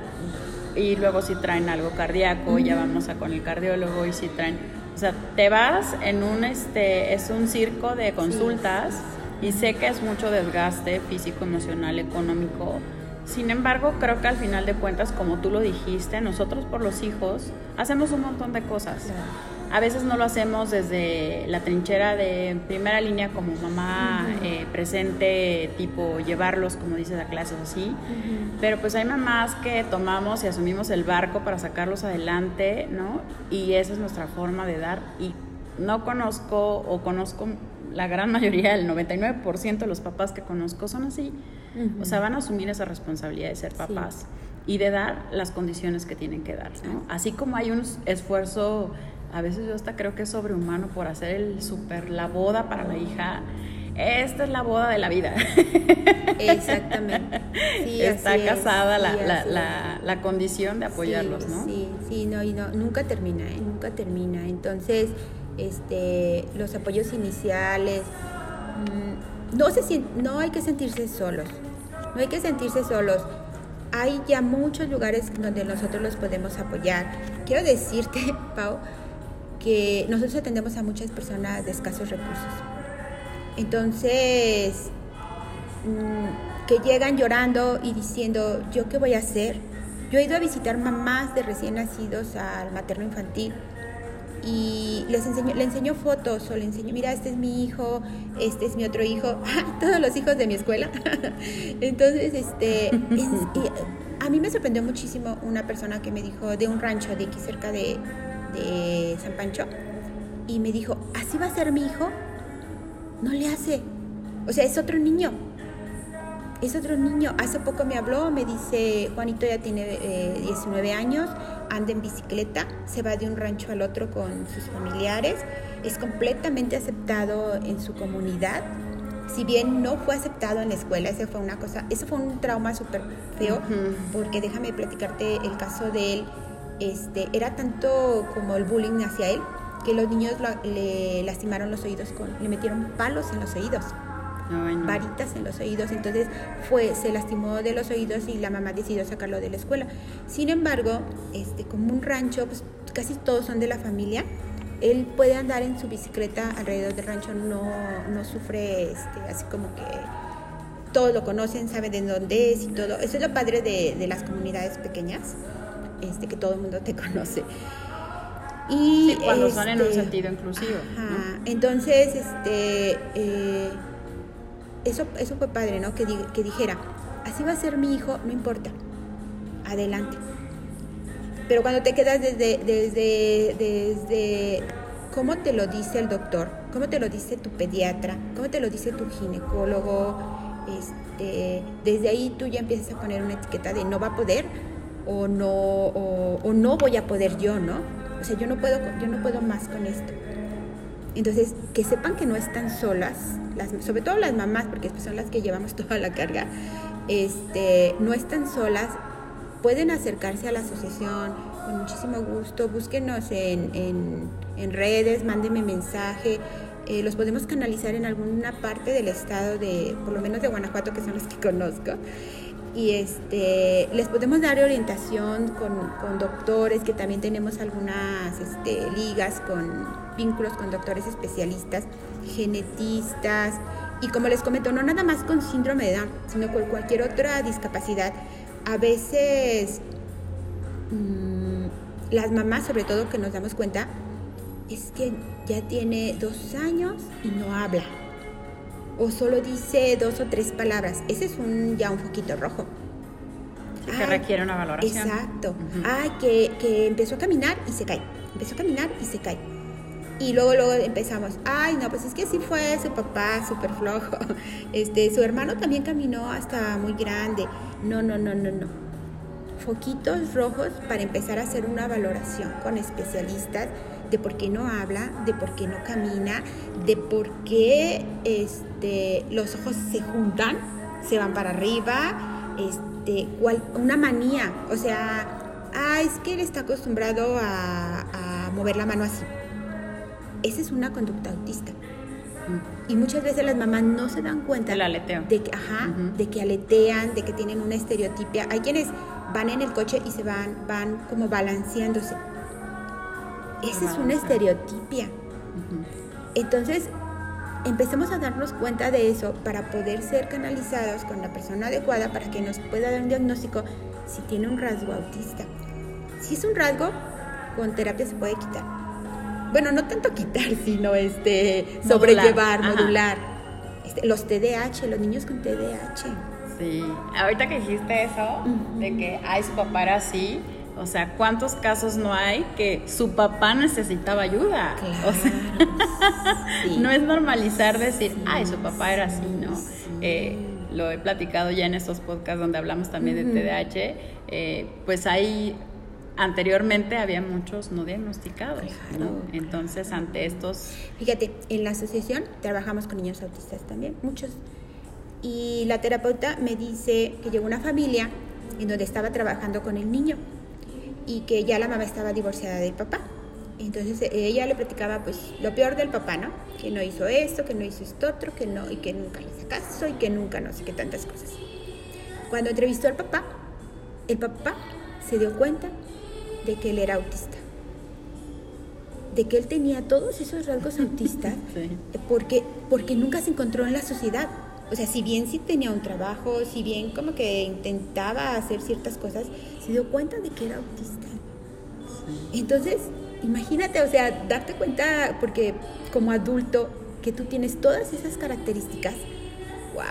y luego si traen algo cardíaco, ya vamos a con el cardiólogo y si traen, o sea, te vas en un este es un circo de consultas y sé que es mucho desgaste físico, emocional, económico. Sin embargo, creo que al final de cuentas, como tú lo dijiste, nosotros por los hijos hacemos un montón de cosas. A veces no lo hacemos desde la trinchera de primera línea como mamá eh, presente, tipo llevarlos, como dices, a clases así. Pero pues hay mamás que tomamos y asumimos el barco para sacarlos adelante, ¿no? Y esa es nuestra forma de dar. Y no conozco o conozco la gran mayoría, el 99% de los papás que conozco son así. O sea, van a asumir esa responsabilidad de ser papás y de dar las condiciones que tienen que dar, ¿no? Así como hay un esfuerzo, a veces yo hasta creo que es sobrehumano por hacer el super, la boda para la hija. Esta es la boda de la vida. Exactamente. Sí, *laughs* Está es, casada la, sí, la, la, la condición de apoyarlos, sí, ¿no? Sí, sí, no, y no, nunca termina, ¿eh? nunca termina. Entonces, este, los apoyos iniciales, mm, no, se, no hay que sentirse solos, no hay que sentirse solos. Hay ya muchos lugares donde nosotros los podemos apoyar. Quiero decirte, *laughs* Pau, que nosotros atendemos a muchas personas de escasos recursos. Entonces, mm, que llegan llorando y diciendo, ¿yo qué voy a hacer? Yo he ido a visitar mamás de recién nacidos al materno infantil y les enseño, le enseño fotos o le enseño, mira, este es mi hijo, este es mi otro hijo, *laughs* todos los hijos de mi escuela. *laughs* Entonces, este, es- a mí me sorprendió muchísimo una persona que me dijo de un rancho de aquí cerca de, de San Pancho y me dijo, ¿así va a ser mi hijo? No le hace. O sea, es otro niño. Es otro niño. Hace poco me habló, me dice, Juanito ya tiene 19 eh, años, anda en bicicleta, se va de un rancho al otro con sus familiares, es completamente aceptado en su comunidad. Si bien no fue aceptado en la escuela, eso fue una cosa, eso fue un trauma súper feo, porque déjame platicarte el caso de él, este, era tanto como el bullying hacia él, que los niños le lastimaron los oídos, con, le metieron palos en los oídos varitas en los oídos, entonces fue, se lastimó de los oídos y la mamá decidió sacarlo de la escuela. Sin embargo, este, como un rancho, pues casi todos son de la familia, él puede andar en su bicicleta alrededor del rancho, no, no sufre este, así como que todos lo conocen, saben de dónde es y todo. Eso es lo padre de, las comunidades pequeñas, este, que todo el mundo te *laughs* conoce. Y cuando son en un este, sentido inclusivo. Entonces, este, eh, eso, eso fue padre, ¿no? Que, que dijera, así va a ser mi hijo, no importa, adelante. Pero cuando te quedas desde, desde, desde cómo te lo dice el doctor, cómo te lo dice tu pediatra, cómo te lo dice tu ginecólogo, este, desde ahí tú ya empiezas a poner una etiqueta de no va a poder o no, o, no voy a poder yo, ¿no? O sea, yo no puedo, yo no puedo más con esto. Entonces, que sepan que no están solas, las, sobre todo las mamás, porque son las que llevamos *laughs* toda la carga, este, no están solas, pueden acercarse a la asociación con muchísimo gusto, búsquenos en, en, redes, mándenme mensaje, eh, los podemos canalizar en alguna parte del estado de, por lo menos de Guanajuato, que son los que conozco. Y este, les podemos dar orientación con, con doctores, que también tenemos algunas este, ligas con vínculos con doctores especialistas, genetistas, y como les comento, no nada más con síndrome de Down, sino con cualquier otra discapacidad. A veces mm, las mamás, sobre todo que nos damos cuenta, es que ya tiene dos años y no habla. O solo dice dos o tres palabras. Ese es un, ya un foquito rojo. que requiere una valoración. Exacto. Ay, que, que empezó a caminar y se cae. Empezó a caminar y se cae y luego, luego empezamos, ay, no, pues es que así fue su papá, súper flojo. *laughs* Este, su hermano también caminó hasta muy grande. No, no, no, no, no. Foquitos rojos para empezar a hacer una valoración con especialistas de por qué no habla, de por qué no camina, de por qué este, los ojos se juntan, se van para arriba, este, una manía. O sea, ah, es que él está acostumbrado a, a mover la mano así esa es una conducta autista. Y muchas veces las mamás no se dan cuenta aleteo. de que, ajá, de que aletean, de que tienen una estereotipia. Hay quienes van en el coche y se van, van como balanceándose. Esa es una estereotipia. Entonces, empecemos a darnos cuenta de eso para poder ser canalizados con la persona adecuada para que nos pueda dar un diagnóstico si tiene un rasgo autista. Si es un rasgo, con terapia se puede quitar bueno, no tanto quitar, *laughs* sino este, sobrellevar, modular. Este, los TDAH, los niños con TDAH. Sí, ahorita que dijiste eso, de que, ay, su papá era así, o sea, ¿cuántos casos no hay que su papá necesitaba ayuda? Claro, o sea, *laughs* no es normalizar decir, ay, su papá era así, ¿no? Eh, lo he platicado ya en estos podcasts donde hablamos también de TDAH, eh, pues hay anteriormente había muchos no diagnosticados. Entonces, ante estos... Fíjate, en la asociación trabajamos con niños autistas también, muchos. Y la terapeuta me dice que llegó una familia en donde estaba trabajando con el niño y que ya la mamá estaba divorciada del papá. Entonces ella le platicaba pues lo peor del papá, ¿no? Que no hizo esto, que no hizo esto otro, que no y que nunca le hizo caso y que nunca no sé qué tantas cosas. Cuando entrevistó al papá, el papá se dio cuenta de que él era autista. De que él tenía todos esos rasgos autistas *laughs* porque, porque nunca se encontró en la sociedad. O sea, si bien sí tenía un trabajo, si bien como que intentaba hacer ciertas cosas, se dio cuenta de que era autista. Entonces, imagínate, o sea, darte cuenta, porque como adulto, que tú tienes todas esas características, wow.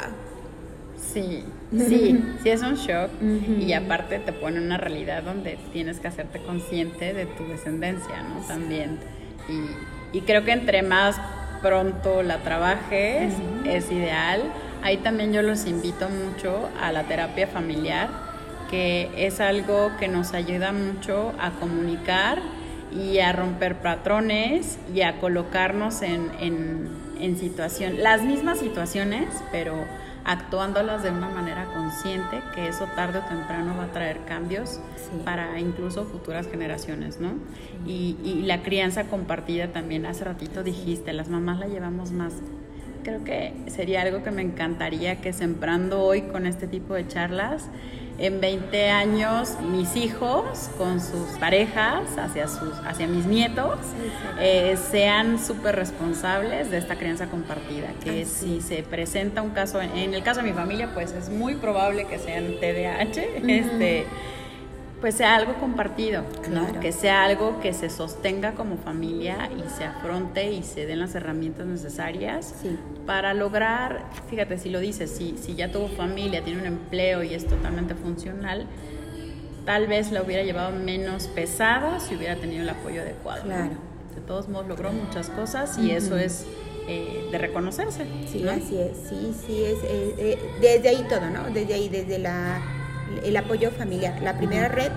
Sí, sí, sí es un shock y aparte te pone una realidad donde tienes que hacerte consciente de tu descendencia, ¿no? También. Y, creo que entre más pronto la trabajes es ideal. Ahí también yo los invito mucho a la terapia familiar, que es algo que nos ayuda mucho a comunicar y a romper patrones y a colocarnos en, en, en situación, las mismas situaciones, pero actuándolas de una manera consciente, que eso tarde o temprano va a traer cambios para incluso futuras generaciones, ¿no? Y, y, la crianza compartida también, hace ratito dijiste, las mamás la llevamos más. Creo que sería algo que me encantaría que sembrando hoy con este tipo de charlas, en 20 años mis hijos con sus parejas hacia sus hacia mis nietos eh, sean súper responsables de esta crianza compartida que si se presenta un caso en, el caso de mi familia pues es muy probable que sean TDAH este pues sea algo compartido, que sea algo que se sostenga como familia y se afronte y se den las herramientas necesarias para lograr, fíjate, si lo dices, si, si ya tuvo familia, tiene un empleo y es totalmente funcional, tal vez la hubiera llevado menos pesada si hubiera tenido el apoyo adecuado. Claro. De todos modos logró muchas cosas y eso es eh, de reconocerse. Sí, así es, sí, sí, es, eh, eh, desde ahí todo, ¿no? Desde ahí, desde la el apoyo familiar. La primera red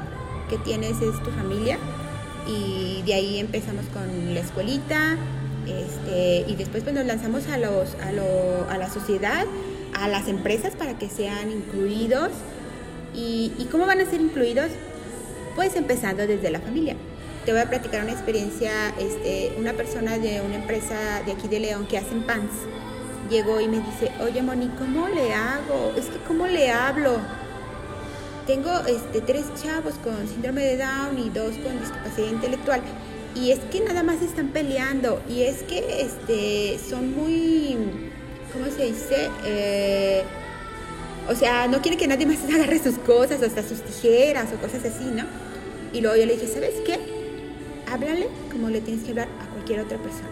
que tienes es tu familia y de ahí empezamos con la escuelita este, y después pues nos lanzamos a, los, a, lo, a la sociedad, a las empresas para que sean incluidos. ¿Y, ¿Y cómo van a ser incluidos? Pues empezando desde la familia. Te voy a platicar una experiencia, este, una persona de una empresa de aquí de León que hacen pants, llegó y me dice, oye Moni, ¿cómo le hago? Es que ¿cómo le hablo? Tengo este, tres chavos con síndrome de Down y dos con discapacidad intelectual. Y es que nada más están peleando. Y es que este, son muy, ¿cómo se dice? Eh, o sea, no quiere que nadie más *laughs* agarre sus cosas, hasta sus tijeras o cosas así, ¿no? Y luego yo le dije, ¿sabes qué? Háblale como le tienes que hablar a cualquier otra persona.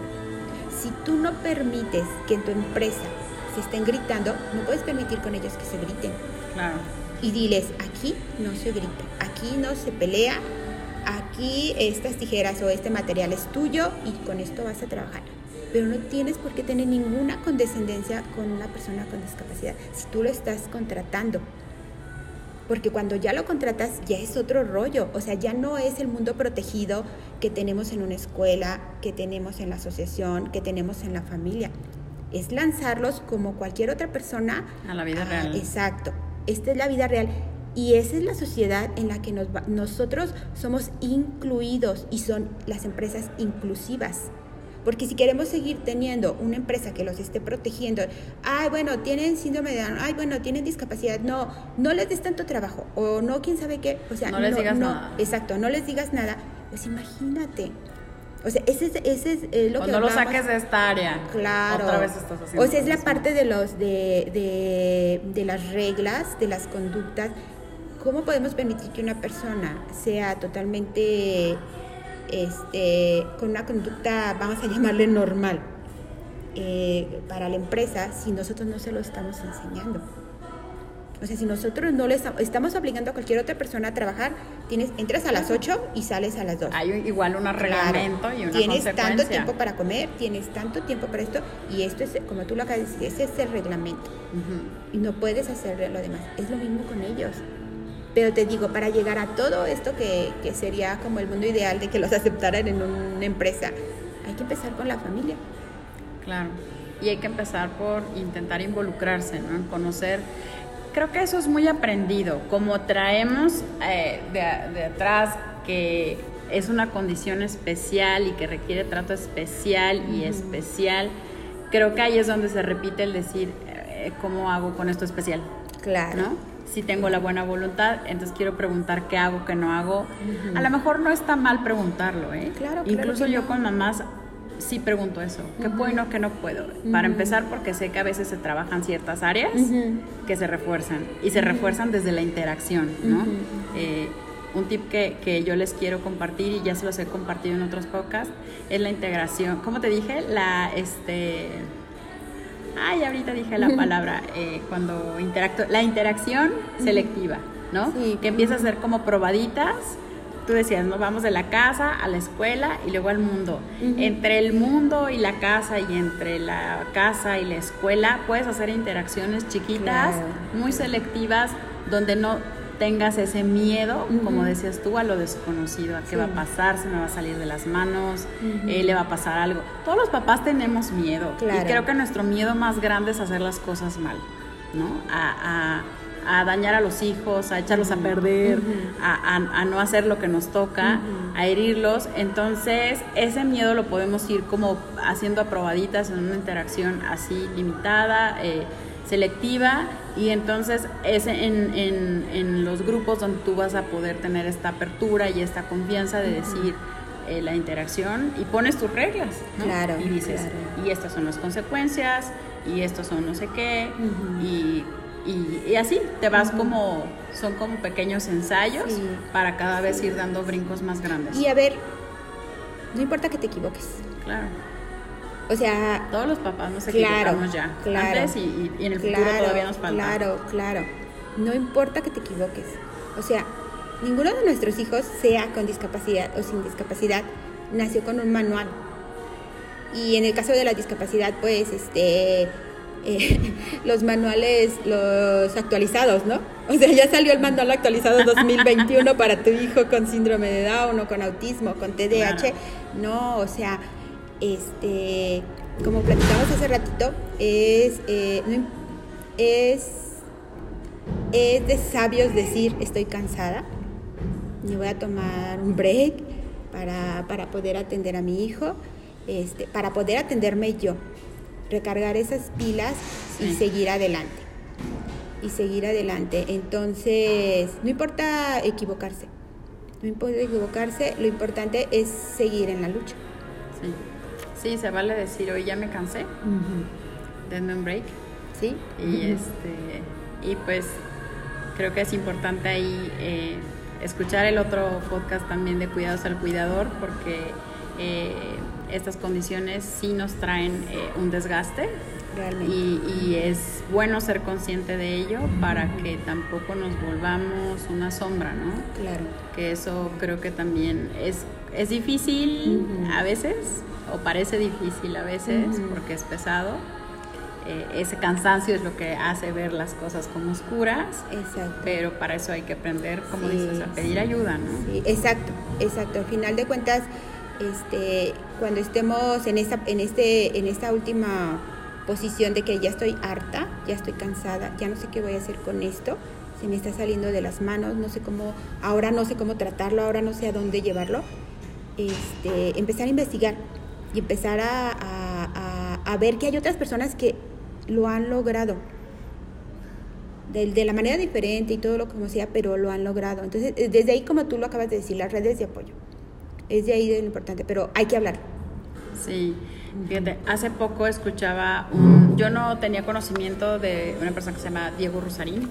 Si tú no permites que en tu empresa se estén gritando, no puedes permitir con ellos que se griten. Claro y diles, aquí no se grita, aquí no se pelea, aquí estas tijeras o este material es tuyo y con esto vas a trabajar. Pero no tienes por qué tener ninguna condescendencia con una persona con discapacidad si tú lo estás contratando. Porque cuando ya lo contratas ya es otro rollo, o sea, ya no es el mundo protegido que tenemos en una escuela, que tenemos en la asociación, que tenemos en la familia. Es lanzarlos como cualquier otra persona. A la vida real. Exacto esta es la vida real y esa es la sociedad en la que nos nosotros somos incluidos y son las empresas inclusivas. Porque si queremos seguir teniendo una empresa que los esté protegiendo, ay, bueno, tienen síndrome de Down, ay, bueno, tienen discapacidad, no, no les des tanto trabajo, o no, quién sabe qué, o sea, no les digas nada. Exacto, no les digas nada, pues imagínate, o sea, ese es, ese es eh, lo Cuando que lo saques de esta área. Claro. Otra vez estás haciendo o sea, es la parte de los de, de, de las reglas, de las conductas. ¿Cómo podemos permitir que una persona sea totalmente este, con una conducta, vamos a *laughs* llamarle normal, eh, para la empresa si nosotros no se lo estamos enseñando? O sea, si nosotros no le estamos obligando a cualquier otra persona a trabajar, tienes entras a las 8 y sales a las 2. Hay igual un reglamento y una Tienes tanto tiempo para comer, tienes tanto tiempo para esto y esto es, como tú lo acabas de decir, ese es el reglamento. Y no puedes hacer lo demás. Es lo mismo con ellos. Pero te digo, para llegar a todo esto que, que sería como el mundo ideal de que los *laughs* aceptaran en una empresa, hay que empezar con la familia. Claro. Y hay que empezar por intentar involucrarse, ¿no? Conocer creo que eso es muy aprendido, como traemos eh, de, atrás que es una condición especial y que requiere trato especial y especial, creo que ahí es donde se repite el decir, eh, ¿cómo hago con esto especial? Claro. ¿no? Si tengo la buena voluntad, entonces quiero preguntar qué hago, qué no hago. A lo mejor no está mal preguntarlo, ¿eh? Claro, Incluso yo con mamás sí pregunto eso, ¿qué puedo y no, qué no puedo? Para empezar, porque sé que a veces se trabajan ciertas áreas que se refuerzan y se refuerzan desde la interacción, ¿no? Eh, un tip que, que, yo les quiero compartir y ya se los he compartido en otros podcasts es la integración. ¿Cómo te dije? La, este... Ay, ahorita dije la palabra, eh, cuando interacto, la interacción selectiva, ¿no? Que empieza a ser como probaditas tú decías, ¿no? Vamos de la casa a la escuela y luego al mundo. Entre el mundo y la casa y entre la casa y la escuela puedes hacer interacciones chiquitas, muy selectivas, donde no tengas ese miedo, como decías tú, a lo desconocido, a qué va a pasar, se me va a salir de las manos, eh, le va a pasar algo. Todos los papás tenemos miedo y creo que nuestro miedo más grande es hacer las cosas mal, ¿no? A, dañar a los hijos, a echarlos a perder, a, no hacer lo que nos toca, a herirlos. Entonces, ese miedo lo podemos ir como haciendo aprobaditas en una interacción así limitada. Eh, selectiva y entonces es en, en, los grupos donde tú vas a poder tener esta apertura y esta confianza de decir eh, la interacción y pones tus reglas. Claro. Y dices, y estas son las consecuencias y estos son no sé qué y, y, así te vas como, son como pequeños ensayos para cada vez ir dando brincos más grandes. Y a ver, no importa que te equivoques. Claro o sea, todos los papás nos equivocamos ya. Claro, Antes y, en el futuro todavía nos falta. Claro, claro. No importa que te equivoques. O sea, ninguno de nuestros hijos, sea con discapacidad o sin discapacidad, nació con un manual. Y en el caso de la discapacidad, pues, este, eh, *laughs* los manuales, los actualizados, ¿no? O sea, ya salió el manual actualizado 2021 para tu hijo con síndrome de Down o con autismo, con TDAH. No, o sea, este, como platicamos hace ratito, es, eh, es, es de sabios decir estoy cansada, me voy a tomar un break para, para poder atender a mi hijo, este, para poder atenderme yo, recargar esas pilas y seguir adelante. Y seguir adelante. Entonces, no importa equivocarse. No importa equivocarse, lo importante es seguir en la lucha. Sí. Sí, se vale decir, hoy ya me cansé, denme un break. Sí. Y, este, y pues creo que es importante ahí eh, escuchar el otro podcast también de Cuidados al Cuidador, porque eh, estas condiciones sí nos traen eh, un desgaste. Y, y, es bueno ser consciente de ello para que tampoco nos volvamos una sombra, ¿no? Claro. Que eso creo que también es, es difícil a veces, o parece difícil a veces porque es pesado. Eh, ese cansancio es lo que hace ver las cosas como oscuras. Exacto. Pero para eso hay que aprender, como dices, a pedir ayuda, ¿no? Sí, exacto, exacto. Al final de cuentas, este, cuando estemos en esta, en este, en esta última posición de que ya estoy harta, ya estoy cansada, ya no sé qué voy a hacer con esto, se me está saliendo de las manos, no sé cómo, ahora no sé cómo tratarlo, ahora no sé a dónde llevarlo, este, empezar a investigar y empezar a, ver que hay otras personas que lo han logrado. De, la manera diferente y todo lo como sea, pero lo han logrado. Entonces, desde ahí, como tú lo acabas de decir, las redes de apoyo. Es de ahí de lo importante, pero hay que hablar. Sí, fíjate, hace poco escuchaba un, yo no tenía conocimiento de una persona que se llama Diego Rosarín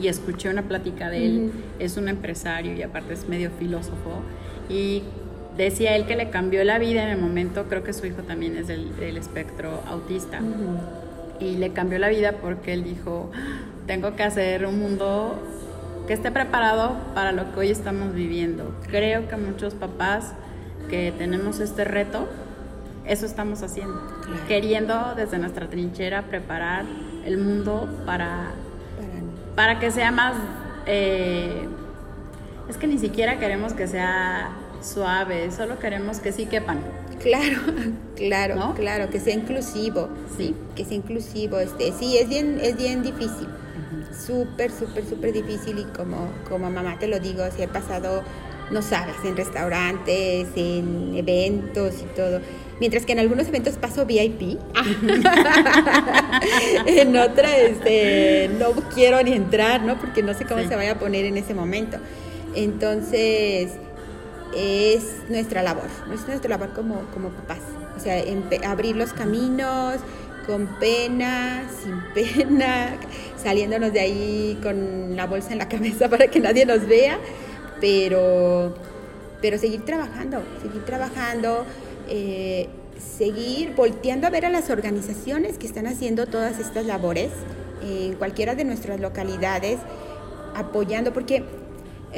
y escuché una plática de él, es un empresario y aparte es medio filósofo y decía él que le cambió la vida en el momento, creo que su hijo también es del, espectro autista, y le cambió la vida porque él dijo, tengo que hacer un mundo que esté preparado para lo que hoy estamos viviendo. Creo que muchos papás que tenemos este reto, eso estamos haciendo, queriendo desde nuestra trinchera preparar el mundo para, para, que sea más... Eh, es que ni siquiera queremos que sea suave, solo queremos que sí quepan. Claro, *laughs* claro, claro, que sea inclusivo, sí, que sea inclusivo, este, sí, es bien, es bien difícil, súper, súper, súper difícil y como, como mamá te lo digo, si he pasado, no sabes, en restaurantes, en eventos y todo, mientras que en algunos eventos paso VIP, *laughs* en otra, este, no quiero ni entrar, ¿no? Porque no sé cómo se vaya a poner en ese momento. Entonces, es nuestra labor, es nuestra labor como, como papás. O sea, abrir los caminos con pena, sin pena, saliéndonos de ahí con la bolsa en la cabeza *laughs* para que nadie nos vea, pero, pero seguir trabajando, seguir trabajando, eh, seguir volteando a ver a las organizaciones que están haciendo todas estas labores en cualquiera de nuestras localidades, apoyando, porque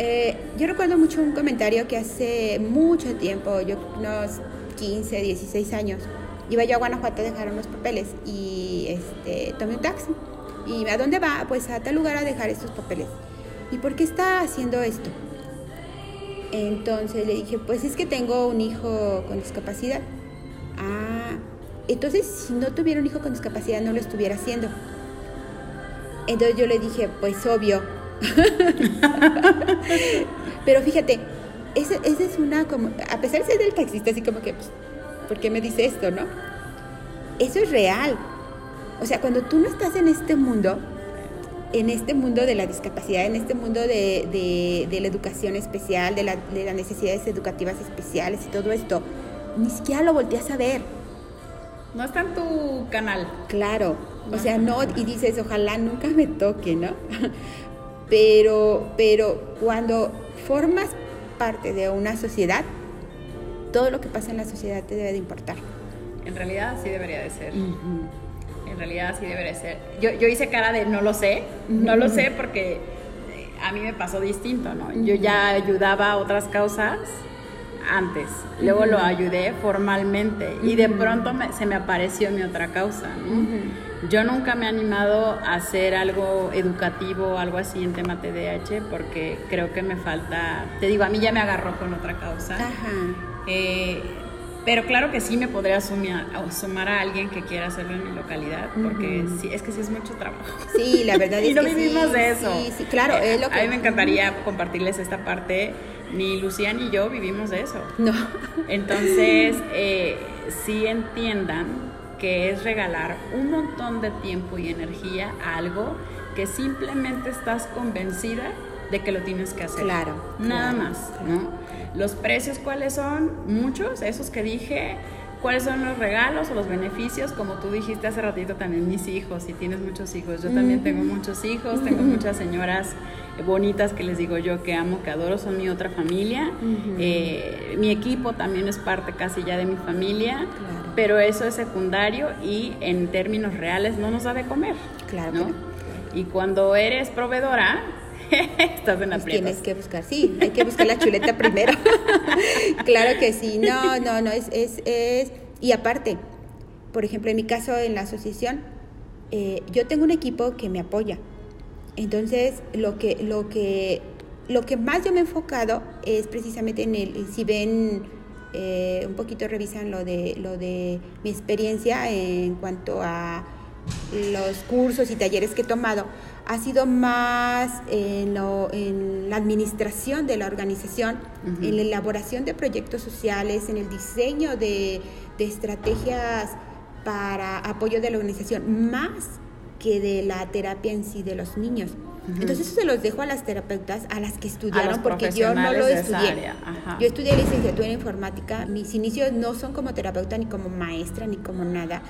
Eh, yo recuerdo mucho un comentario que hace mucho tiempo, yo unos 15, 16 años, iba yo a Guanajuato a dejar unos papeles y este, tomé un taxi. ¿Y a dónde va? Pues a tal lugar a dejar estos papeles. ¿Y por qué está haciendo esto? Entonces le dije, pues es que tengo un hijo con discapacidad. Ah, entonces si no tuviera un hijo con discapacidad no lo estuviera haciendo. Entonces yo le dije, pues obvio. *laughs* Pero fíjate, esa, es una como, a pesar de ser del taxista, así como que, pues, ¿por qué me dice esto, no? Eso es real. O sea, cuando tú no estás en este mundo, en este mundo de la discapacidad, en este mundo de, la educación especial, de, de, las necesidades educativas especiales y todo esto, ni siquiera lo volteas a ver. No está en tu canal. Claro, o sea, no, y dices, ojalá nunca me toque, ¿no? *laughs* pero, pero cuando formas parte de una sociedad, todo lo que pasa en la sociedad te debe de importar. En realidad sí debería de ser en realidad así debería ser. Yo, yo hice cara de no lo sé, no lo sé porque eh, a mí me pasó distinto, ¿no? Yo ya ayudaba a otras causas antes, luego lo ayudé formalmente y de pronto se me apareció mi otra causa, ¿no? Yo nunca me he animado a hacer algo educativo, algo así en tema TDAH, porque creo que me falta, te digo, a mí ya me agarró con otra causa. Ajá. Eh, pero claro que sí me podría sumar a alguien que quiera hacerlo en mi localidad, porque sí, es que sí es mucho trabajo. Sí, la verdad *laughs* es y no vivimos de eso. Sí, sí, claro. Eh, es lo que... A mí me encantaría compartirles esta parte. Ni Lucía ni yo vivimos de eso. No. Entonces, *laughs* eh, sí entiendan que es regalar un montón de tiempo y energía a algo que simplemente estás convencida de que lo tienes que hacer. Claro. Nada más, ¿no? Los precios, ¿cuáles son? Muchos, esos que dije. ¿Cuáles son los regalos o los beneficios? Como tú dijiste hace ratito también, mis hijos, si tienes muchos hijos. Yo también tengo muchos hijos, tengo muchas señoras bonitas que les digo yo que amo, que adoro, son mi otra familia. Eh, mi equipo también es parte casi ya de mi familia, pero eso es secundario y en términos reales no nos da de comer. Claro. ¿no? Y cuando eres proveedora, *laughs* Estás en Tienes que buscar, sí, hay que buscar la chuleta primero. *laughs* claro que sí, no, no, no, es, es, es, y aparte, por ejemplo, en mi caso en la asociación, eh, yo tengo un equipo que me apoya. Entonces, lo que, lo que, lo que más yo me he enfocado es precisamente en el, si ven, eh, un poquito revisan lo de, lo de mi experiencia en cuanto a los cursos y talleres que he tomado, ha sido más en, la administración de la organización, en la elaboración de proyectos sociales, en el diseño de, estrategias para apoyo de la organización, más que de la terapia en sí de los niños. Entonces eso se los dejo a las terapeutas, a las que estudiaron, porque yo no lo estudié. Yo estudié licenciatura en informática, mis inicios no son como terapeuta, ni como maestra, ni como nada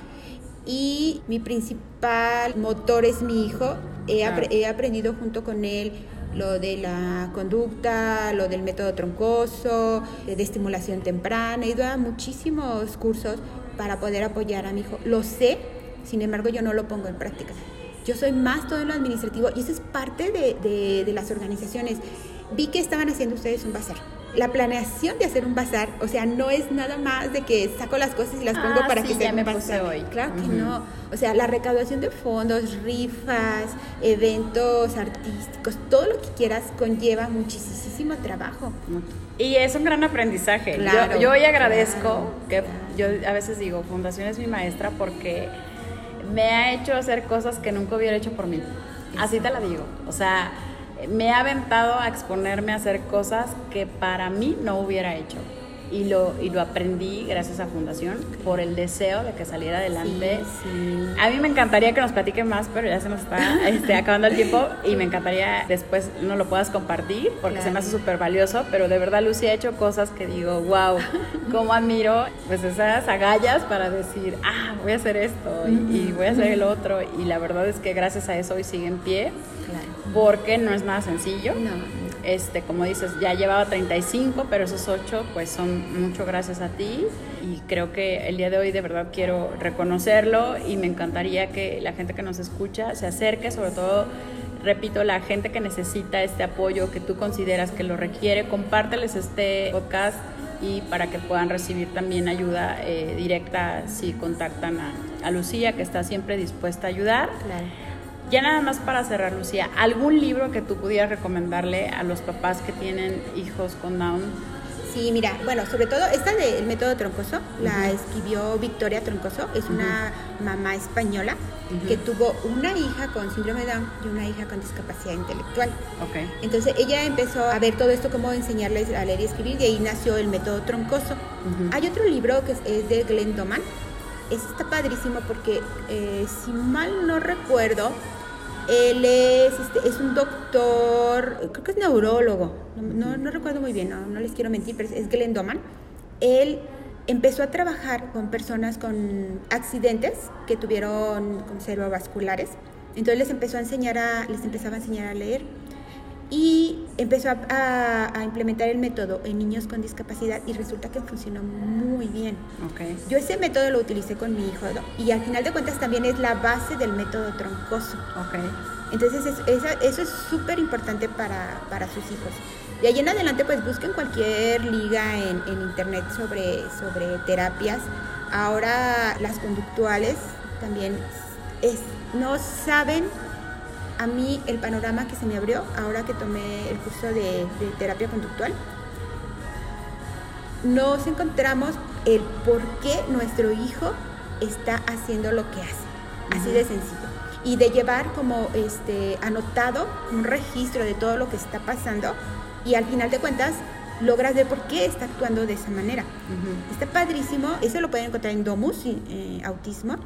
y mi principal motor es mi hijo. He, he, aprendido junto con él lo de la conducta, lo del método troncoso, de estimulación temprana. He ido a muchísimos cursos para poder apoyar a mi hijo. Lo sé, sin embargo yo no lo pongo en práctica. Yo soy más todo en lo administrativo y eso es parte de, de, de las organizaciones. Vi que estaban haciendo ustedes un bazar la planeación de hacer un bazar, o sea, no es nada más de que saco las cosas y las pongo ah, para que se me bazar. hoy. Claro que no. O sea, la recaudación de fondos, rifas, eventos artísticos, todo lo que quieras conlleva muchísimo trabajo. Y es un gran aprendizaje. Claro, yo, hoy agradezco que yo a veces digo, Fundación es mi maestra porque me ha hecho hacer cosas que nunca hubiera hecho por mí. Así te la digo. O sea, me he aventado a exponerme a hacer cosas que para mí no hubiera hecho. Y lo, y lo aprendí gracias a Fundación por el deseo de que saliera adelante. A mí me encantaría que nos platique más, pero ya se nos está este, acabando el tiempo y me encantaría después no lo puedas compartir porque se me hace súper valioso, pero de verdad Lucy ha hecho cosas que digo, wow, cómo admiro pues esas agallas para decir, ah, voy a hacer esto y, y voy a hacer el otro y la verdad es que gracias a eso hoy sigue en pie. Claro porque no es nada sencillo. Este, como dices, ya llevaba 35, pero esos 8 pues son mucho gracias a ti y creo que el día de hoy de verdad quiero reconocerlo y me encantaría que la gente que nos escucha se acerque, sobre todo repito, la gente que necesita este apoyo, que tú consideras que lo requiere, compárteles este podcast y para que puedan recibir también ayuda eh, directa si contactan a, Lucía, que está siempre dispuesta a ayudar. Ya nada más para cerrar, Lucía, ¿algún libro que tú pudieras recomendarle a los papás que tienen hijos con Down? Sí, mira, bueno, sobre todo esta del método troncoso la escribió Victoria Troncoso, es una mamá española que tuvo una hija con síndrome de Down y una hija con discapacidad intelectual. Okay. Entonces ella empezó a ver todo esto, cómo enseñarles a leer y escribir, y ahí nació el método troncoso. Hay otro libro que es, de Glenn Doman, este está padrísimo porque, eh, si mal no recuerdo, él es, este, es un doctor, creo que es neurólogo, no, no, recuerdo muy bien, no, no, les quiero mentir, pero es Glenn Doman. Él empezó a trabajar con personas con accidentes que tuvieron con cerebrovasculares. Entonces les empezó a enseñar a, les empezaba a enseñar a leer y empezó a, implementar el método en niños con discapacidad y resulta que funcionó muy bien. Okay. Yo ese método lo utilicé con mi hijo y al final de cuentas también es la base del método troncoso. Okay. Entonces eso, es súper importante para, para, sus hijos. De ahí en adelante pues busquen cualquier liga en, en internet sobre, sobre terapias. Ahora las conductuales también es, no saben a mí el panorama que se me abrió ahora que tomé el curso de, terapia conductual, nos encontramos el por qué nuestro hijo está haciendo lo que hace, así de sencillo. Y de llevar como este anotado un registro de todo lo que está pasando y al final de cuentas logras ver por qué está actuando de esa manera. Está padrísimo, eso lo pueden encontrar en Domus, eh, Autismo,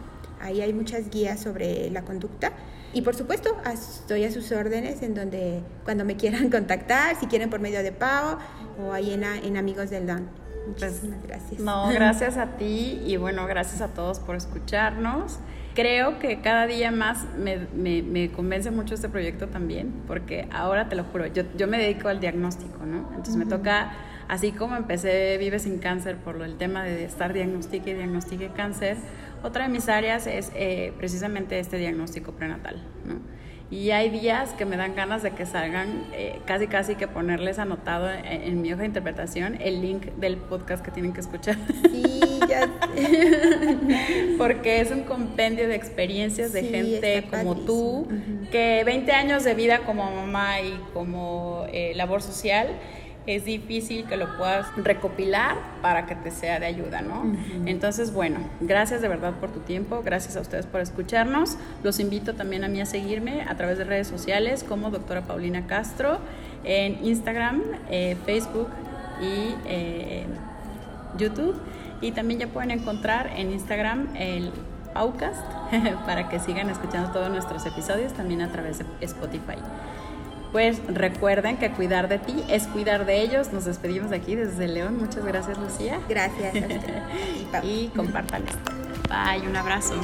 ahí hay muchas guías sobre la conducta y por supuesto, estoy a sus órdenes en donde cuando me quieran *laughs* contactar, si quieren por medio de pago o ahí en, Amigos del Don. Muchísimas pues, gracias. No, *laughs* gracias a ti y bueno, gracias a todos por escucharnos. Creo que cada día más me, me, convence mucho este proyecto también, porque ahora te lo juro, yo, yo me dedico al diagnóstico, ¿no? Entonces me toca, así como empecé Vive sin cáncer por el tema de estar diagnostique y diagnostique cáncer, otra de mis áreas es eh, precisamente este diagnóstico prenatal. ¿no? Y hay días que me dan ganas de que salgan, eh, casi casi que ponerles anotado en, mi hoja de interpretación el link del podcast que tienen que escuchar. Sí, ya *laughs* Porque es un compendio de experiencias de gente como tú, que 20 años de vida como mamá y como eh, labor social es difícil que lo puedas recopilar para que te sea de ayuda, ¿no? Entonces, bueno, gracias de verdad por tu tiempo, gracias a ustedes por escucharnos. Los invito también a mí a seguirme a través de redes sociales como doctora Paulina Castro en Instagram, eh, Facebook y eh, YouTube. Y también ya pueden encontrar en Instagram el Paucast *laughs* para que sigan escuchando todos nuestros episodios también a través de Spotify pues recuerden que cuidar de ti es cuidar de ellos. Nos despedimos de aquí desde León. Muchas gracias, Lucía. Gracias. *laughs* y compartan. Bye, un abrazo.